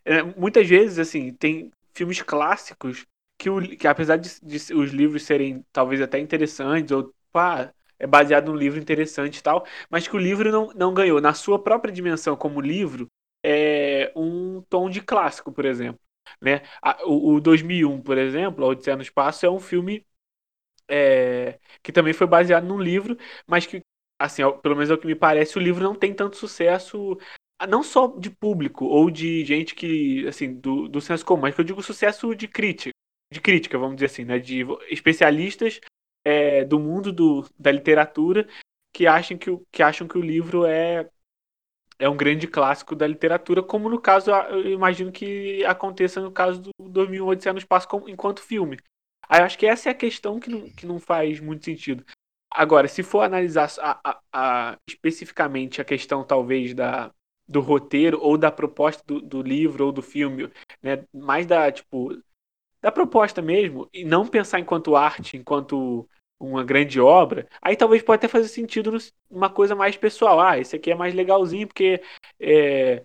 É, muitas vezes, assim, tem filmes clássicos que, o, que apesar de, de, os livros serem talvez até interessantes, ou pá, é baseado num livro interessante e tal, mas que o livro não, não ganhou, na sua própria dimensão como livro, é um tom de clássico, por exemplo. Né? O, o 2001, por exemplo, A Odisseia no Espaço, é um filme é, que também foi baseado num livro, mas que, assim, pelo menos é o que me parece, o livro não tem tanto sucesso, ah, não só de público ou de gente que, assim, do, do senso comum, mas que eu digo sucesso de crítica, de crítica, vamos dizer assim, né, de especialistas é, do mundo do, da literatura que acham que, que acham que o livro é é um grande clássico da literatura, como no caso, eu imagino que aconteça no caso do 2001 Odisseia no Espaço enquanto filme. Aí eu acho que essa é a questão que não, que não faz muito sentido. Agora, se for analisar a, a, a, especificamente a questão, talvez, da, do roteiro ou da proposta do, do, livro ou do filme, né, mais da, tipo, da proposta mesmo, e não pensar enquanto arte, enquanto uma grande obra, aí talvez pode até fazer sentido numa coisa mais pessoal. Ah, esse aqui é mais legalzinho porque é,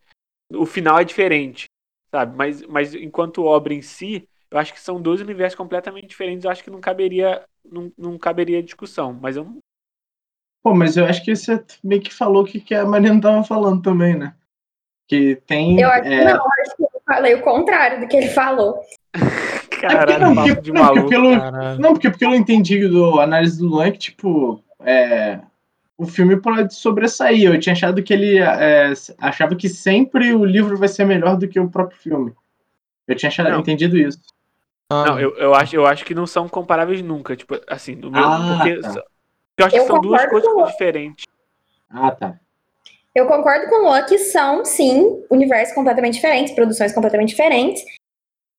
o final é diferente, sabe? Mas, mas enquanto obra em si, eu acho que são dois universos completamente diferentes. Eu acho que não caberia, não, não caberia discussão. Mas eu não. Pô, mas eu acho que você meio que falou o que a Mariana tava falando também, né? Que tem. Eu acho é... que não, eu acho que eu falei o contrário do que ele falou. <laughs> Caralho, é não, porque, de não, porque pelo, não, porque pelo entendido do análise do Luan, que, tipo, é, o filme pode sobressair. Eu tinha achado que ele é, achava que sempre o livro vai ser melhor do que o próprio filme. Eu tinha achado, entendido isso. Ah. Não, eu, eu, acho, eu acho que não são comparáveis nunca. Tipo, assim, no meu. Ah, porque tá. eu acho eu que são duas coisas com... diferentes. Ah, tá. Eu concordo com o Luan que são, sim, universos completamente diferentes, produções completamente diferentes.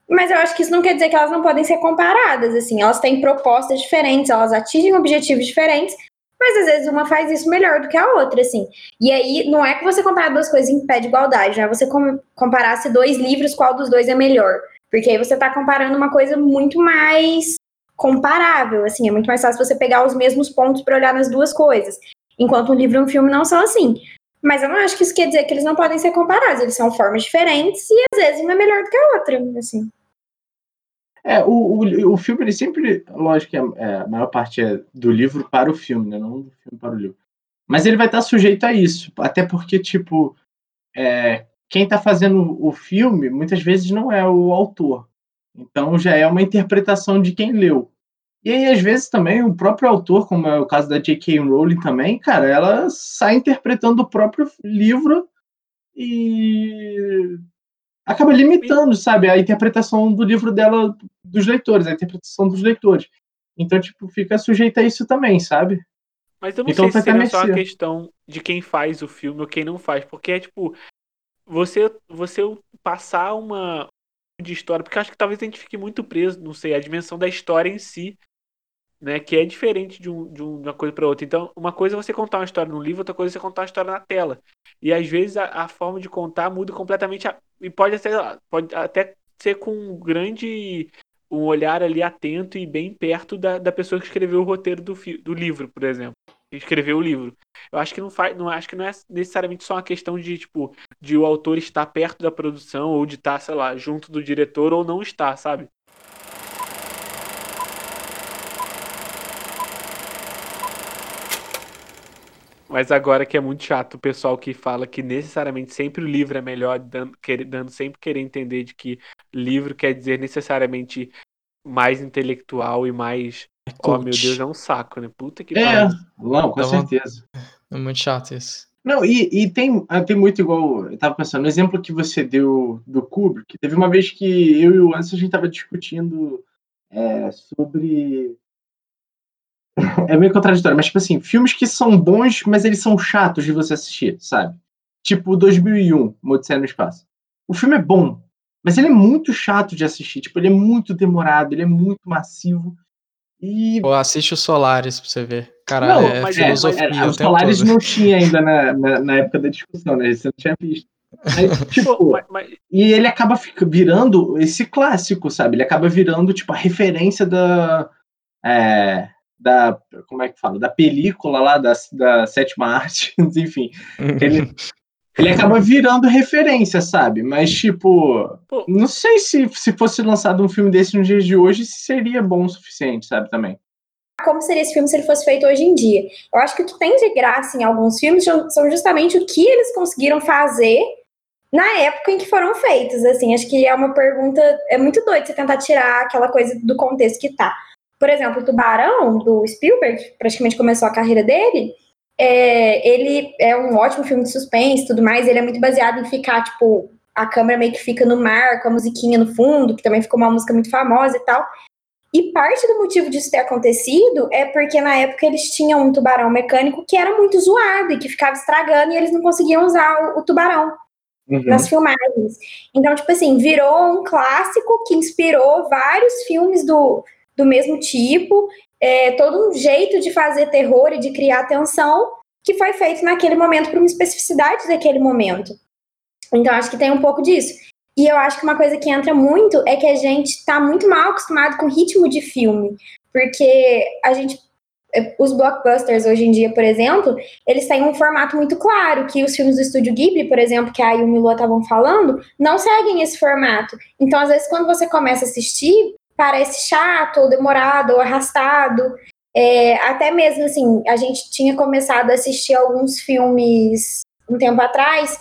Mas eu acho que isso não quer dizer que elas não podem ser comparadas, assim. Elas têm propostas diferentes, elas atingem objetivos diferentes, mas às vezes uma faz isso melhor do que a outra, assim. E aí, não é que você comparar duas coisas em pé de igualdade, não é você comparar se dois livros, qual dos dois é melhor. Porque aí você está comparando uma coisa muito mais comparável, assim, é muito mais fácil você pegar os mesmos pontos para olhar nas duas coisas. Enquanto um livro e um filme não são assim. Mas eu não acho que isso quer dizer que eles não podem ser comparados. Eles são formas diferentes e às vezes uma é melhor do que a outra, assim. É, o, o, o filme, ele sempre, lógico que a, é, a maior parte é do livro para o filme, né? Não do filme para o livro. Mas ele vai estar sujeito a isso, até porque, tipo, é, quem está fazendo o filme muitas vezes não é o autor. Então já é uma interpretação de quem leu. E aí, às vezes, também o próprio autor, como é o caso da J.K. Rowling também, cara, ela sai interpretando o próprio livro e acaba limitando, sabe, a interpretação do livro dela dos leitores, a interpretação dos leitores. Então, tipo, fica sujeita a isso também, sabe? Mas eu não Então, sei se seria só a questão de quem faz o filme ou quem não faz. Porque é tipo, você, você passar uma de história, porque acho que talvez a gente fique muito preso, não sei, a dimensão da história em si, né? Que é diferente de, um, de um- uma coisa para outra. Então, uma coisa é você contar uma história no livro, outra coisa é você contar uma história na tela. E às vezes a, a forma de contar muda completamente. a- e pode até, pode até ser com um grande. Um olhar ali atento e bem perto da, da pessoa que escreveu o roteiro do, do livro, por exemplo. Que escreveu o livro. Eu acho que não faz. Não, acho que não é necessariamente só uma questão de, tipo, de o autor estar perto da produção, ou de estar, sei lá, junto do diretor ou não estar, sabe? Mas agora que é muito chato o pessoal que fala que necessariamente sempre o livro é melhor, dando, quer- dando sempre querer entender de que livro quer dizer necessariamente mais intelectual e mais. Oh, meu. Deus, é um saco, né? Puta que É, pariu. não, com Dá von- certeza. É muito chato isso. Não, e, e tem, ah, tem muito igual. Eu tava pensando, no exemplo que você deu do Kubrick, teve uma vez que eu e o Anderson a gente tava discutindo é, sobre. <laughs> É meio contraditório, mas tipo assim, filmes que são bons, mas eles são chatos de você assistir, sabe? Tipo 2001, Odisseia no Espaço. O filme é bom, mas ele é muito chato de assistir. Tipo, ele é muito demorado, ele é muito massivo. E Pô, assiste o Solaris pra você ver. Cara, Não, é mas- filosofia mas- É, o os tempo Solaris todo. não tinha ainda na, na, na época da discussão, né? Você não tinha visto. Mas, <laughs> tipo, mas- mas- e ele acaba fica- virando esse clássico, sabe? Ele acaba virando, tipo, a referência da. é, da como é que fala? Da película lá, da, da sétima arte, <laughs> enfim. Ele, <laughs> ele acaba virando referência, sabe? Mas, tipo, Pô. não sei se, se fosse lançado um filme desse nos dias de hoje, se seria bom o suficiente, sabe? Também. como seria esse filme se ele fosse feito hoje em dia. Eu acho que o que tem de graça em alguns filmes são são justamente o que eles conseguiram fazer na época em que foram feitos. Assim, acho que é uma pergunta. É muito doido você tentar tirar aquela coisa do contexto que tá. Por exemplo, o Tubarão, do Spielberg, que praticamente começou a carreira dele. É, ele é um ótimo filme de suspense e tudo mais. Ele é muito baseado em ficar, tipo, a câmera meio que fica no mar, com a musiquinha no fundo, que também ficou uma música muito famosa e tal. E parte do motivo disso ter acontecido é porque na época eles tinham um tubarão mecânico que era muito zoado e que ficava estragando e eles não conseguiam usar o, o tubarão nas filmagens. Então, tipo assim, virou um clássico que inspirou vários filmes do, do mesmo tipo, é, todo um jeito de fazer terror e de criar tensão que foi feito naquele momento por uma especificidade daquele momento. Então, acho que tem um pouco disso. E eu acho que uma coisa que entra muito é que a gente está muito mal acostumado com ritmo de filme. Porque a gente. eh, Os blockbusters hoje em dia, por exemplo, eles têm um formato muito claro, que os filmes do estúdio Ghibli, por exemplo, que a Yumi o Lua estavam falando, não seguem esse formato. Então, às vezes, quando você começa a assistir, parece chato, ou demorado, ou arrastado. É, até mesmo assim, a gente tinha começado a assistir alguns filmes um tempo atrás,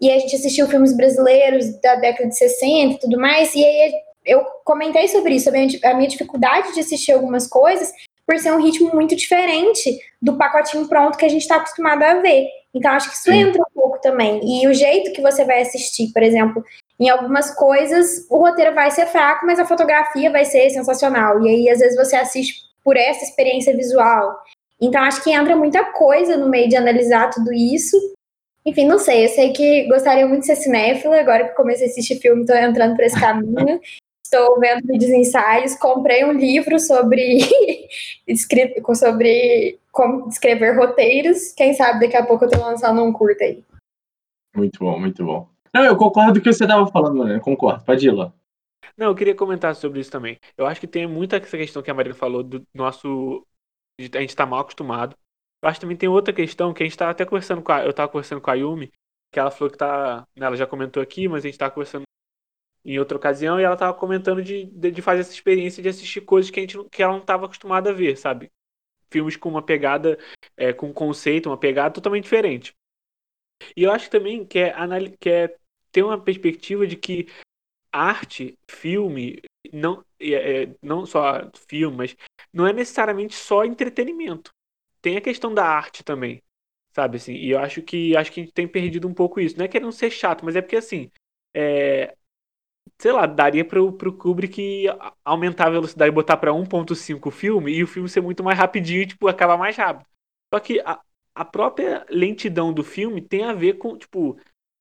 e a gente assistiu filmes brasileiros da década de 60 e tudo mais, e aí eu comentei sobre isso, a minha, a minha dificuldade de assistir algumas coisas, por ser um ritmo muito diferente do pacotinho pronto que a gente está acostumado a ver. Então, acho que isso Sim. entra um pouco também. E o jeito que você vai assistir, por exemplo, em algumas coisas, o roteiro vai ser fraco, mas a fotografia vai ser sensacional. E aí, às vezes, você assiste por essa experiência visual. Então, acho que entra muita coisa no meio de analisar tudo isso. Enfim, não sei. Eu sei que gostaria muito de ser cinéfila. Agora que comecei a assistir filme, estou entrando por esse caminho. <laughs> Estou vendo vídeos ensaios. Comprei um livro sobre, <laughs> sobre como escrever roteiros. Quem sabe daqui a pouco eu estou lançando um curta aí. Muito bom, muito bom. Não, eu concordo com o que você estava falando, né? Concordo. Pode ir lá. Não, eu queria comentar sobre isso também. Eu acho que tem muita essa questão que a Marina falou do nosso. A gente tá mal acostumado. Eu acho que também tem outra questão que a gente tava até conversando com a, eu tava conversando com a Yumi, que ela falou que tá, né, ela já comentou aqui, mas a gente tava conversando em outra ocasião e ela tava comentando de, de, de fazer essa experiência de assistir coisas que a gente que ela não tava acostumada a ver, sabe? Filmes com uma pegada, é, com um conceito, uma pegada totalmente diferente. E eu acho também que é, que é ter uma perspectiva de que arte, filme, não, é, não só filme, mas não é necessariamente só entretenimento. Tem a questão da arte também, sabe assim? E eu acho que acho que a gente tem perdido um pouco isso. Não é querendo ser chato, mas é porque assim, é, sei lá, daria pro, pro Kubrick aumentar a velocidade e botar pra 1.5 o filme e o filme ser muito mais rapidinho e, tipo, acabar mais rápido. Só que a, a própria lentidão do filme tem a ver com, tipo,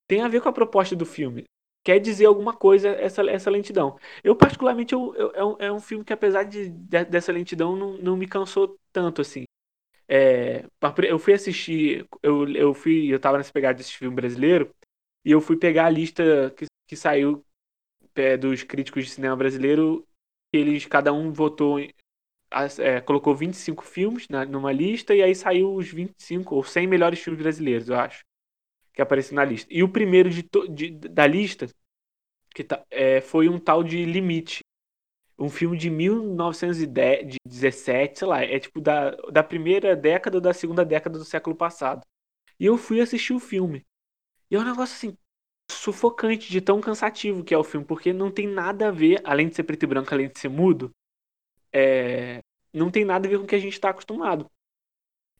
tem a ver com a proposta do filme. Quer dizer alguma coisa essa, essa lentidão. Eu, particularmente, eu, eu, é, um, é um filme que, apesar de, de, dessa lentidão, não, não me cansou tanto, assim. É, eu fui assistir, eu, eu fui, eu tava nessa pegada desse filme brasileiro, e eu fui pegar a lista que, que saiu é, dos críticos de cinema brasileiro, eles, cada um votou, é, colocou 25 filmes na, numa lista, e aí saiu os 25 ou 100 melhores filmes brasileiros, eu acho, que apareceu na lista. E o primeiro de, de da lista que tá, é, foi um tal de Limite, um filme de 1917, sei lá, é tipo da, da primeira década ou da segunda década do século passado. E eu fui assistir o filme. E é um negócio assim, sufocante de tão cansativo que é o filme, porque não tem nada a ver, além de ser preto e branco, além de ser mudo, é, não tem nada a ver com o que a gente está acostumado.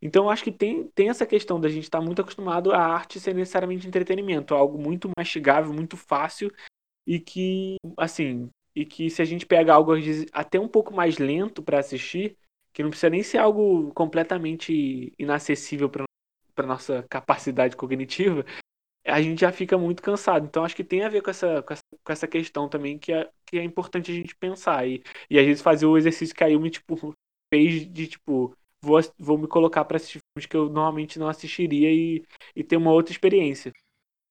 Então acho que tem, tem essa questão da gente estar tá muito acostumado a arte ser necessariamente entretenimento, algo muito mastigável, muito fácil e que, assim, e que se a gente pega algo até um pouco mais lento para assistir, que não precisa nem ser algo completamente inacessível para nossa capacidade cognitiva, a gente já fica muito cansado. Então acho que tem a ver com essa, com essa, com essa questão também que é, que é importante a gente pensar. E, e às vezes fazer o exercício que a Yumi, tipo, fez de tipo, vou, vou me colocar para assistir filmes que eu normalmente não assistiria e, e ter uma outra experiência.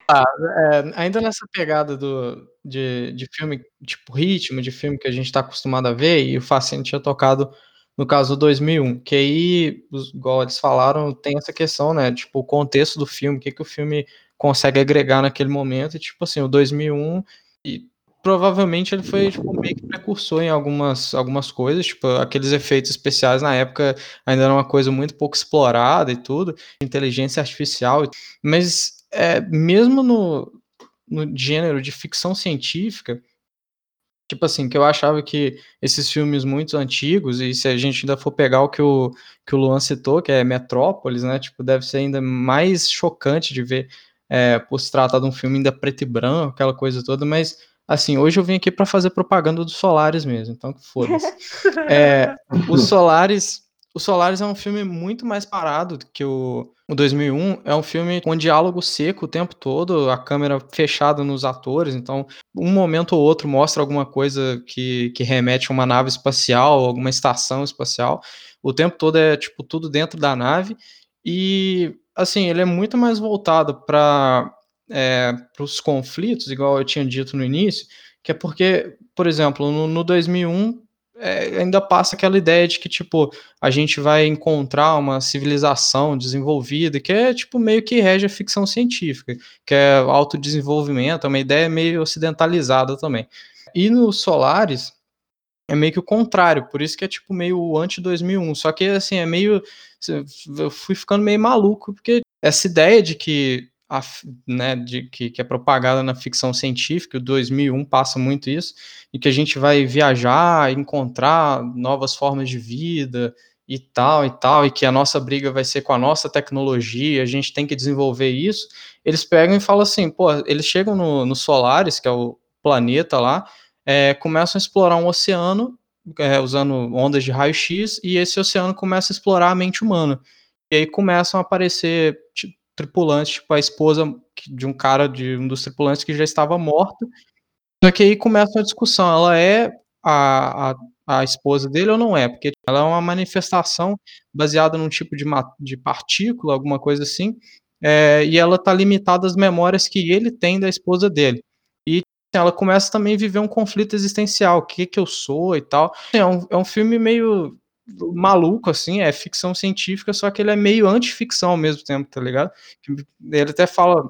Ah, é, ainda nessa pegada do, de, de filme, tipo, ritmo, de filme que a gente está acostumado a ver, e o Facine tinha tocado no caso do 2001, que aí, igual eles falaram, tem essa questão, né, tipo, o contexto do filme, o que, que o filme consegue agregar naquele momento, e tipo assim, o 2001, e provavelmente ele foi tipo, meio que precursor em algumas, algumas coisas, tipo, aqueles efeitos especiais na época ainda era uma coisa muito pouco explorada e tudo, inteligência artificial, mas é, mesmo no, no gênero de ficção científica, tipo assim, que eu achava que esses filmes muito antigos, e se a gente ainda for pegar o que o, que o Luan citou, que é Metrópolis, né, tipo, deve ser ainda mais chocante de ver é, por se tratar de um filme ainda preto e branco, aquela coisa toda, mas assim, hoje eu vim aqui para fazer propaganda dos Solares mesmo, então que foda-se. <laughs> é, os Solares, o Solares é um filme muito mais parado do que o, o 2001, é um filme com diálogo seco o tempo todo, a câmera fechada nos atores, então um momento ou outro mostra alguma coisa que, que remete a uma nave espacial, alguma estação espacial, o tempo todo é tipo tudo dentro da nave e assim, ele é muito mais voltado para é, os conflitos, igual eu tinha dito no início, que é porque, por exemplo, no, no 2001 é, ainda passa aquela ideia de que, tipo, a gente vai encontrar uma civilização desenvolvida, que é, tipo, meio que rege a ficção científica, que é autodesenvolvimento, é uma ideia meio ocidentalizada também. E no Solaris, é meio que o contrário, por isso que é tipo meio anti-2001. Só que assim, é meio. Eu fui ficando meio maluco, porque essa ideia de que. A, né, de que, que é propagada na ficção científica, o 2001 passa muito isso, e que a gente vai viajar, encontrar novas formas de vida e tal e tal, e que a nossa briga vai ser com a nossa tecnologia, a gente tem que desenvolver isso. Eles pegam e falam assim, pô, eles chegam no, no Solaris, que é o planeta lá, é, começam a explorar um oceano é, usando ondas de raio-x e esse oceano começa a explorar a mente humana. E aí começam a aparecer tipo, tripulantes, tipo a esposa de um cara, de um dos tripulantes que já estava morto. Só que aí começa uma discussão, ela é a, a, a, esposa dele ou não é? Porque ela é uma manifestação baseada num tipo de, de partícula, alguma coisa assim, é, e ela está limitada às memórias que ele tem da esposa dele ela começa também a viver um conflito existencial, o que que eu sou e tal. É um, é um filme meio maluco, assim, é ficção científica, só que ele é meio antificção ao mesmo tempo, tá ligado? Ele até fala,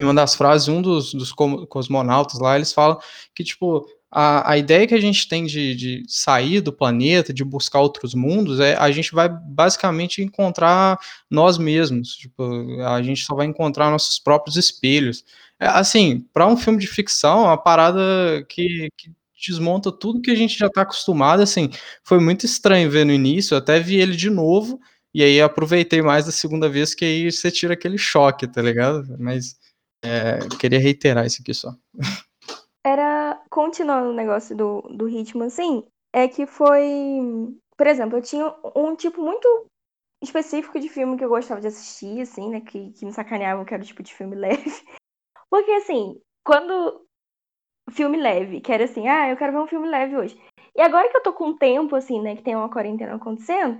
em uma das frases, um dos, dos cosmonautas lá, eles falam que, tipo, a, a ideia que a gente tem de, de sair do planeta, de buscar outros mundos, é a gente vai basicamente encontrar nós mesmos, tipo, a gente só vai encontrar nossos próprios espelhos. É, assim, para um filme de ficção, é uma parada que, que desmonta tudo que a gente já tá acostumado, assim, foi muito estranho ver no início, até vi ele de novo, e aí aproveitei mais da segunda vez, que aí você tira aquele choque, tá ligado? Mas é, queria reiterar isso aqui só. Era, continuando o negócio do, do ritmo, assim, é que foi, por exemplo, eu tinha um tipo muito específico de filme que eu gostava de assistir, assim, né, que, que me sacaneavam, que era o tipo de filme <laughs> leve. Porque, assim, quando filme leve, que era assim, ah, eu quero ver um filme leve hoje. E agora que eu tô com tempo, assim, né, que tem uma quarentena acontecendo,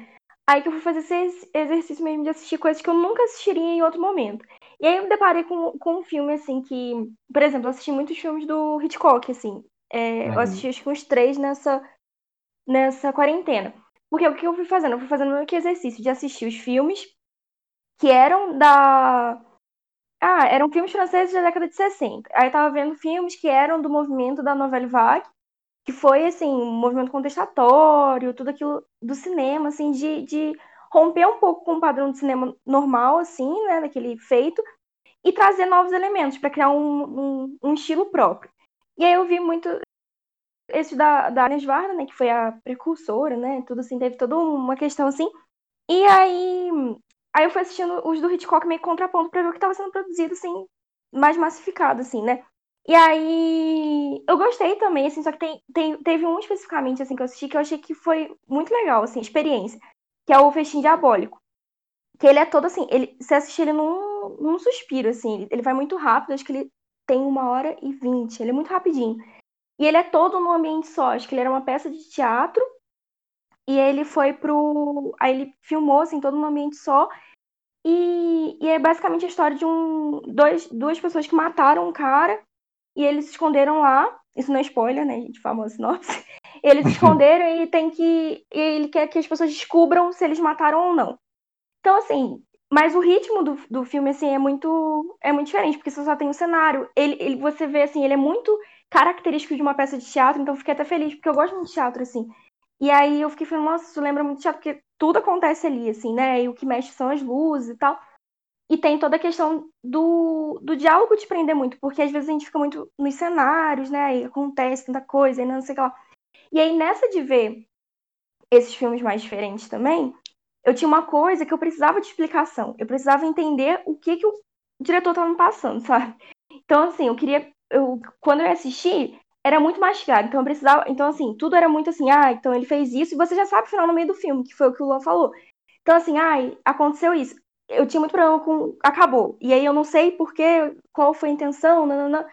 aí que eu fui fazer esse exercício mesmo de assistir coisas que eu nunca assistiria em outro momento. E aí eu me deparei com, com um filme, assim, que, por exemplo, eu assisti muitos filmes do Hitchcock, assim. É, uhum. Eu assisti acho que uns três nessa, nessa quarentena. Porque o que eu fui fazendo? Eu fui fazendo meio que exercício de assistir os filmes que eram da ah, eram filmes franceses da década de 60. Aí tava vendo filmes que eram do movimento da Nouvelle Vague, que foi, assim, um movimento contestatório, tudo aquilo do cinema, assim, de, de romper um pouco com o padrão de cinema normal, assim, né, daquele feito, e trazer novos elementos para criar um, um, um, estilo próprio. E aí eu vi muito esse da, da Agnes Varda, né, que foi a precursora, né, tudo assim, teve toda uma questão assim. E aí Aí eu fui assistindo os do Hitchcock meio contraponto pra ver o que tava sendo produzido, assim, mais massificado, assim, né? E aí eu gostei também, assim, só que tem, tem, teve um especificamente, assim, que eu assisti que eu achei que foi muito legal, assim, experiência, que é o Festim Diabólico. Que ele é todo assim, ele, você assiste ele num, num suspiro, assim, ele vai muito rápido, acho que ele tem uma hora e vinte, ele é muito rapidinho. E ele é todo num ambiente só, acho que ele era uma peça de teatro e ele foi pro. Aí ele filmou, assim, todo no ambiente só. E, e é basicamente a história de um, dois, duas pessoas que mataram um cara e eles se esconderam lá. Isso não é spoiler, né, gente? Famosa sinopse. <laughs> Eles se <laughs> esconderam e tem que. E ele quer que as pessoas descubram se eles mataram ou não. Então, assim, mas o ritmo do, do filme, assim, é muito, é muito diferente, porque você só tem o um cenário. Ele, ele, você vê, assim, ele é muito característico de uma peça de teatro, então eu fiquei até feliz, porque eu gosto muito de teatro, assim. E aí eu fiquei falando, nossa, isso lembra muito teatro, porque tudo acontece ali, assim, né? E o que mexe são as luzes e tal. E tem toda a questão do, do diálogo te prender muito, porque às vezes a gente fica muito nos cenários, né? E acontece tanta coisa, e não sei o que lá. E aí, nessa de ver esses filmes mais diferentes também, eu tinha uma coisa que eu precisava de explicação. Eu precisava entender o que, que o diretor estava me passando, <laughs> sabe? Então, assim, eu queria. Eu, quando eu assisti, era muito mastigado. Então precisava. Então, assim, tudo era muito assim, ah, então ele fez isso, e você já sabe o final no meio do filme, que foi o que o Luan falou. Então, assim, ai, aconteceu isso. Eu tinha muito problema com. Acabou. E aí eu não sei porquê, qual foi a intenção, nanana.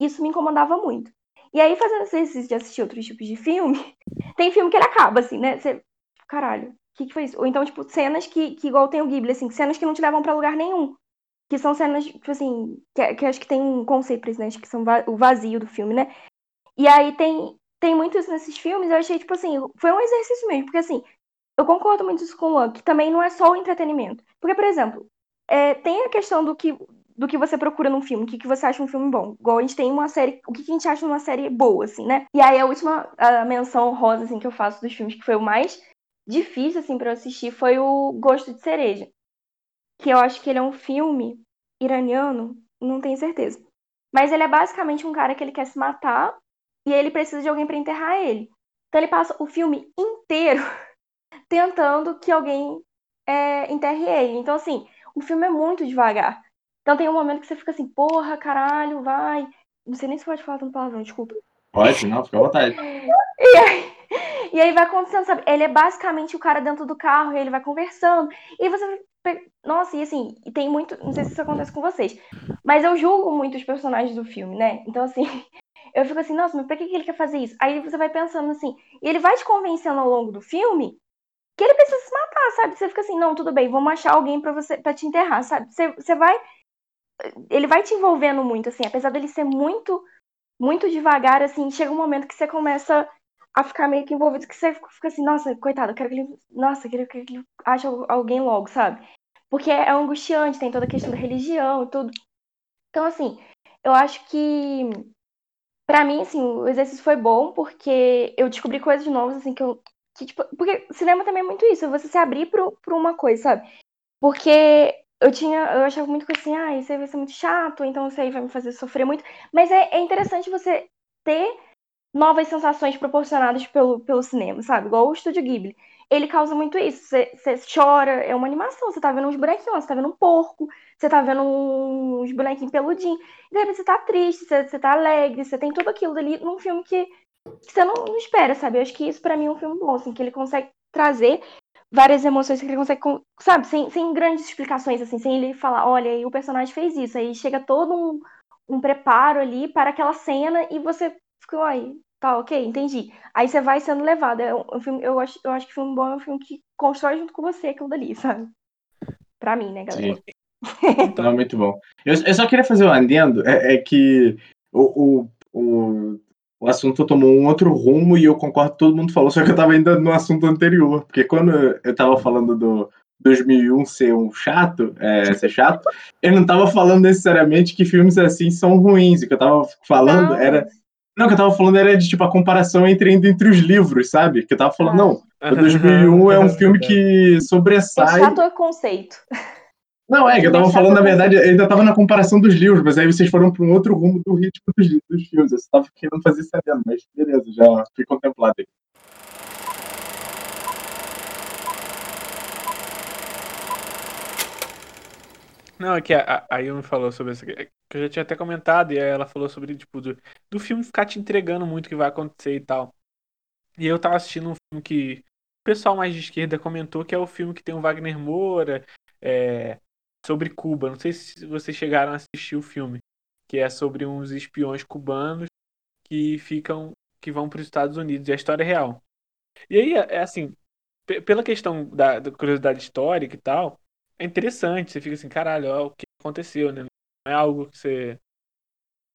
Isso me incomodava muito. E aí, fazendo esse exercício de assistir outros tipos de filme, <laughs> tem filme que ele acaba, assim, né? Você. Caralho, o que, que foi isso? Ou então, tipo, cenas que, que igual tem o Ghibli, assim, cenas que não te levam para lugar nenhum. Que são cenas, tipo assim, que, que acho que tem um conceito, né? Que são o vazio do filme, né? E aí tem, tem muitos nesses filmes, eu achei, tipo assim, foi um exercício mesmo, porque assim, eu concordo muito com o Luan, que também não é só o entretenimento. Porque, por exemplo, é, tem a questão do que, do que você procura num filme, o que, que você acha um filme bom. Igual a gente tem uma série, o que, que a gente acha numa série boa, assim, né? E aí a última a menção rosa, assim, que eu faço dos filmes, que foi o mais difícil, assim, para eu assistir, foi o Gosto de Cereja. Que eu acho que ele é um filme iraniano, não tenho certeza. Mas ele é basicamente um cara que ele quer se matar e ele precisa de alguém para enterrar ele. Então ele passa o filme inteiro <laughs> tentando que alguém é, enterre ele. Então, assim, o filme é muito devagar. Então tem um momento que você fica assim, porra, caralho, vai. Não sei nem se pode falar tanto palavrão, desculpa. Pode, não, fica à vontade. <laughs> E aí, e aí vai acontecendo, sabe? Ele é basicamente o cara dentro do carro, e ele vai conversando. E você. Nossa, e assim, e tem muito. Não sei se isso acontece com vocês. Mas eu julgo muito os personagens do filme, né? Então, assim, <laughs> eu fico assim, nossa, mas pra que ele quer fazer isso? Aí você vai pensando assim, e ele vai te convencendo ao longo do filme que ele precisa se matar, sabe? Você fica assim, não, tudo bem, vamos achar alguém para você para te enterrar, sabe? Você, você vai ele vai te envolvendo muito assim, apesar dele ser muito muito devagar assim, chega um momento que você começa a ficar meio que envolvido que você fica assim, nossa, coitado, eu quero que ele. Nossa, eu quero que ele ache alguém logo, sabe? Porque é angustiante, tem toda a questão da religião e tudo. Então, assim, eu acho que. Pra mim, assim, o exercício foi bom porque eu descobri coisas novas, assim, que eu. Que, tipo, porque cinema também é muito isso, você se abrir pra, pra uma coisa, sabe? Porque eu tinha, eu achava muito que assim, ah, isso aí vai ser muito chato, então isso aí vai me fazer sofrer muito. Mas é, é interessante você ter novas sensações proporcionadas pelo, pelo cinema, sabe? Igual o Estúdio Ghibli. Ele causa muito isso. Você chora, é uma animação, você tá vendo uns bonequinhos, você tá vendo um porco, você tá vendo uns bonequinhos peludinhos. E daí você tá triste, você, tá alegre, você tem tudo aquilo ali num filme que, você não, não, espera, sabe? Eu acho que isso para mim é um filme bom, assim, que ele consegue trazer várias emoções que ele consegue, sabe, sem, sem grandes explicações, assim, sem ele falar, olha, aí o personagem fez isso, aí chega todo um, um preparo ali para aquela cena e você fica, ai, tá, ok, entendi. Aí você vai sendo levado. É um filme, eu, acho, eu acho que filme bom é um filme que constrói junto com você aquilo dali, <laughs> sabe? Pra mim, né, galera? Sim. <laughs> Não, muito bom. Eu, eu, só queria fazer um adendo, é, é que o, o, o, o, assunto tomou um outro rumo e eu concordo todo mundo falou, só que eu tava ainda no assunto anterior, porque quando eu tava falando do 2001 ser um chato, é, <laughs> ser chato, eu não tava falando necessariamente que filmes assim são ruins, o que eu tava falando não. era não, o que eu tava falando era de tipo a comparação entre entre os livros, sabe? Que eu tava falando, não, o 2001 é um filme que sobressai. É chato é conceito. Não, é, que eu tava falando, na verdade, eu ainda tava na comparação dos livros, mas aí vocês foram para um outro rumo do ritmo dos, dos filmes. Eu tava querendo fazer isso sabendo, mas beleza, já fui contemplado aí. Não, é que a, a Yumi falou sobre isso, que eu já tinha até comentado, e ela falou sobre, tipo, do, do filme ficar te entregando muito o que vai acontecer e tal. E eu tava assistindo um filme que o pessoal mais de esquerda comentou, que é o filme que tem o Wagner Moura, é, sobre Cuba. Não sei se vocês chegaram a assistir o filme, que é sobre uns espiões cubanos que ficam, que vão para os Estados Unidos, e a história é real. E aí, é, é assim, pela questão da, da curiosidade histórica e tal, é interessante. Você fica assim, caralho, ó, o que aconteceu, né? Não é algo que você.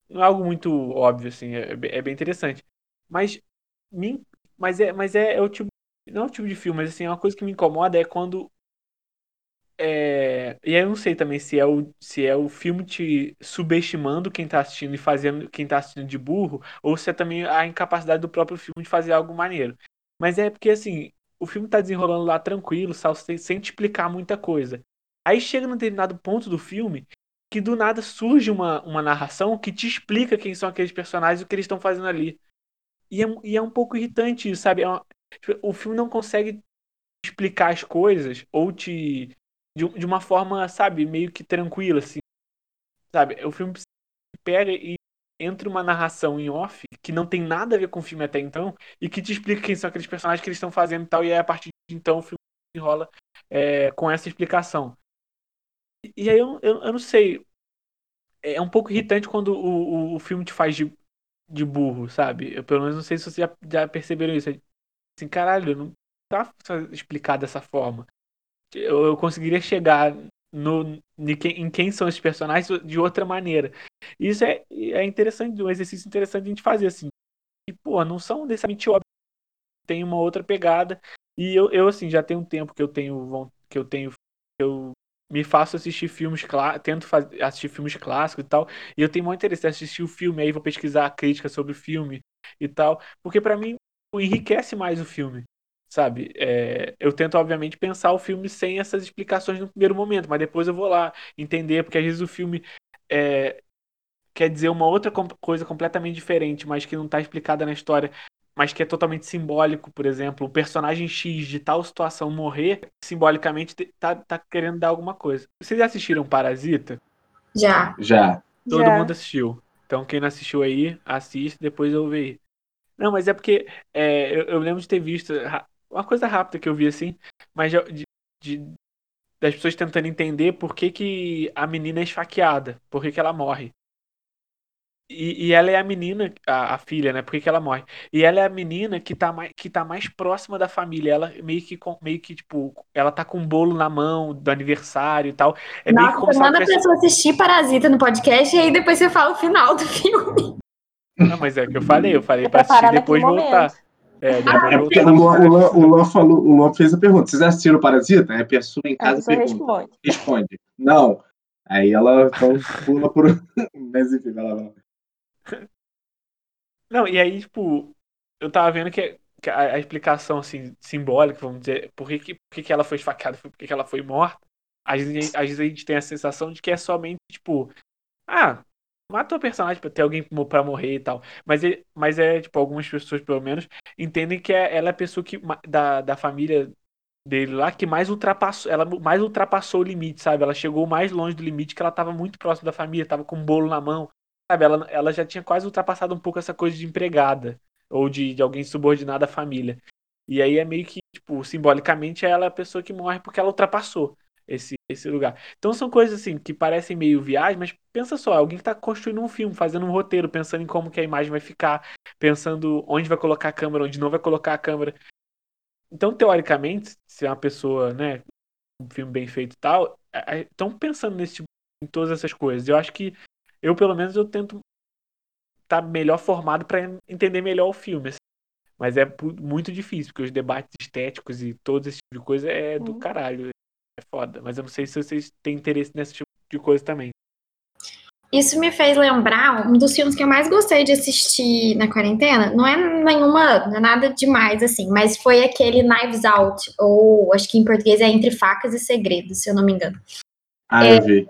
Não é algo muito óbvio, assim. É, é bem interessante. Mas. Me, mas é, mas é, é o tipo. Não é o tipo de filme, mas assim, é uma coisa que me incomoda é quando. É, e aí eu não sei também se é, o, se é o filme te subestimando quem tá assistindo e fazendo quem tá assistindo de burro, ou se é também a incapacidade do próprio filme de fazer algo maneiro. Mas é porque assim, o filme tá desenrolando lá tranquilo, sem, sem te explicar muita coisa. Aí chega num determinado ponto do filme que do nada surge uma, uma narração que te explica quem são aqueles personagens e o que eles estão fazendo ali. E é, e é um pouco irritante sabe? É uma, tipo, o filme não consegue explicar as coisas ou te. De, de uma forma, sabe, meio que tranquila, assim. Sabe? O filme pega e entra uma narração em off que não tem nada a ver com o filme até então e que te explica quem são aqueles personagens que eles estão fazendo e tal, e aí a partir de então o filme enrola é, com essa explicação. E aí eu, eu, eu não sei. É um pouco irritante quando o, o, o filme te faz de, de burro, sabe? Eu pelo menos não sei se vocês já, já perceberam isso. Assim, caralho, não tá explicado dessa forma. Eu, eu conseguiria chegar no, em quem são esses personagens de outra maneira. Isso é, é interessante, um exercício interessante de a gente fazer, assim. E, pô, não são necessariamente óbvios. Tem uma outra pegada. E eu, eu assim, já tem um tempo que eu tenho que eu tenho eu me faço assistir filmes clássicos, tento assistir filmes clássicos e tal, e eu tenho muito interesse em assistir o filme, aí vou pesquisar a crítica sobre o filme e tal, porque para mim enriquece mais o filme, sabe? É, eu tento, obviamente, pensar o filme sem essas explicações no primeiro momento, mas depois eu vou lá entender, porque às vezes o filme é, quer dizer uma outra coisa completamente diferente, mas que não está explicada na história mas que é totalmente simbólico, por exemplo, o personagem X de tal situação morrer, simbolicamente tá, tá querendo dar alguma coisa. Vocês assistiram Parasita? Já. Já. Todo Já. mundo assistiu. Então quem não assistiu aí, assiste, depois eu ver. Não, mas é porque é, eu, eu, lembro de ter visto uma coisa rápida que eu vi assim, mas de, de, das pessoas tentando entender por que, que a menina é esfaqueada, por que, que ela morre. E, e, ela é a menina, a, a, filha, né? Por que, que ela morre? E ela é a menina que tá, mais, que tá mais próxima da família. Ela meio que, meio que, tipo, ela tá com um bolo na mão do aniversário e tal. É Nossa, meio que como você manda a pessoa assistir Parasita no podcast e aí depois você fala o final do filme. Não, mas é o que eu falei, eu falei pra assistir depois voltar. É, É depois porque o Luan, o, falou, o Luan fez a pergunta: vocês assistiram Parasita? Aí a pessoa em casa pessoa pergunta, responde. responde. Não. Aí ela então pula por. <laughs> Mas enfim, vai lá, vai lá. Não, e aí, tipo, eu tava vendo que, a, a explicação, assim, simbólica, vamos dizer, por que, que, por que, que ela foi esfaqueada, por que, que ela foi morta, às vezes, às vezes a gente tem a sensação de que é somente, tipo, ah, mata o personagem pra ter alguém pra morrer e tal. Mas é, mas é, tipo, algumas pessoas, pelo menos, entendem que é- ela é a pessoa que, da, da família dele lá que mais ultrapassou, ela mais ultrapassou o limite, sabe? Ela chegou mais longe do limite que ela tava muito próxima da família, tava com um bolo na mão. Sabe, ela, ela já tinha quase ultrapassado um pouco essa coisa de empregada ou de, de alguém subordinado à família. E aí é meio que, tipo, simbolicamente ela é a pessoa que morre porque ela ultrapassou esse, esse lugar. Então são coisas assim que parecem meio viagem, mas pensa só, alguém que tá construindo um filme, fazendo um roteiro, pensando em como que a imagem vai ficar, pensando onde vai colocar a câmera, onde não vai colocar a câmera. Então, teoricamente, se é uma pessoa, né, um filme bem feito e tal, estão pensando nesse tipo, em todas essas coisas. Eu acho que eu, pelo menos, eu tento estar melhor formado para entender melhor o filme. assim. Mas é muito difícil, porque os debates estéticos e todo esse tipo de coisa é do Uhum. caralho. É foda. Mas eu não sei se vocês têm interesse nesse tipo de coisa também. Isso me fez lembrar um dos filmes que eu mais gostei de assistir na quarentena. Não é nenhuma, não é nada demais, assim, mas foi aquele Knives Out, ou acho que em português é Entre Facas e Segredos, se eu não me engano. Ah, eu vi.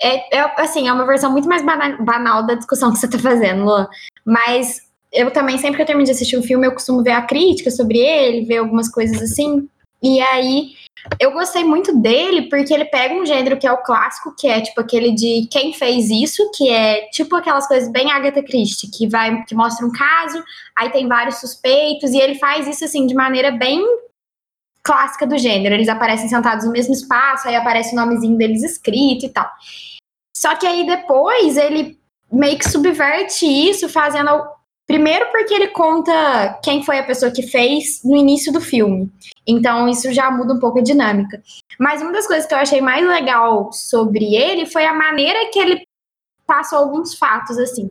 É, é, assim, é uma versão muito mais bana- banal da discussão que você tá fazendo, Luan. Mas eu também, sempre que eu termino de assistir um filme, eu costumo ver a crítica sobre ele, ver algumas coisas assim. E aí, eu gostei muito dele porque ele pega um gênero que é o clássico, que é tipo aquele de quem fez isso, que é tipo aquelas coisas bem Agatha Christie, que vai, que mostra um caso, aí tem vários suspeitos, e ele faz isso assim de maneira bem clássica do gênero. Eles aparecem sentados no mesmo espaço, aí aparece o nomezinho deles escrito e tal. Só que aí depois ele meio que subverte isso, fazendo. Primeiro porque ele conta quem foi a pessoa que fez no início do filme. Então isso já muda um pouco a dinâmica. Mas uma das coisas que eu achei mais legal sobre ele foi a maneira que ele passou alguns fatos, assim.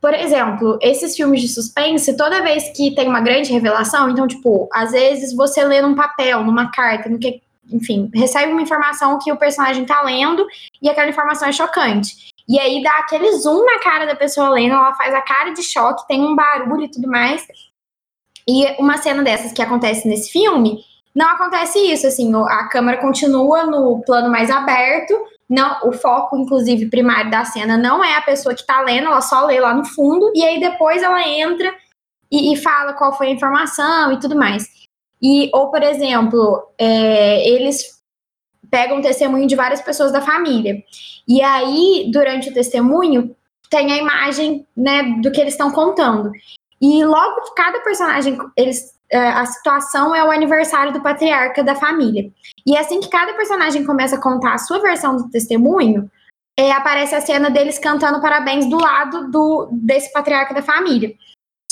Por exemplo, esses filmes de suspense, toda vez que tem uma grande revelação, então, tipo, às vezes você lê num papel, numa carta, no que, enfim, recebe uma informação que o personagem tá lendo e aquela informação é chocante. E aí dá aquele zoom na cara da pessoa lendo, ela faz a cara de choque, tem um barulho e tudo mais. E uma cena dessas que acontece nesse filme, não acontece isso, assim, a câmera continua no plano mais aberto, não, o foco, inclusive, primário da cena não é a pessoa que tá lendo, ela só lê lá no fundo, e aí depois ela entra e, e fala qual foi a informação e tudo mais. E, ou, por exemplo, é, eles pegam o testemunho de várias pessoas da família. E aí, durante o testemunho, tem a imagem né, do que eles estão contando. E logo cada personagem, eles, a situação é o aniversário do patriarca da família. E assim que cada personagem começa a contar a sua versão do testemunho, é, aparece a cena deles cantando parabéns do lado do, desse patriarca da família.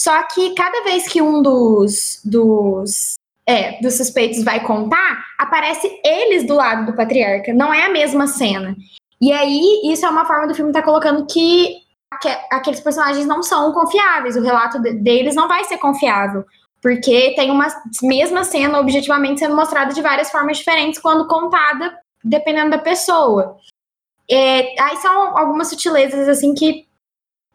Só que cada vez que um dos, dos, é, dos suspeitos vai contar, aparece eles do lado do patriarca. Não é a mesma cena. E aí, isso é uma forma do filme estar colocando que aque- aqueles personagens não são confiáveis. O relato de- deles não vai ser confiável. Porque tem uma mesma cena objetivamente sendo mostrada de várias formas diferentes quando contada, dependendo da pessoa. É, aí são algumas sutilezas assim que,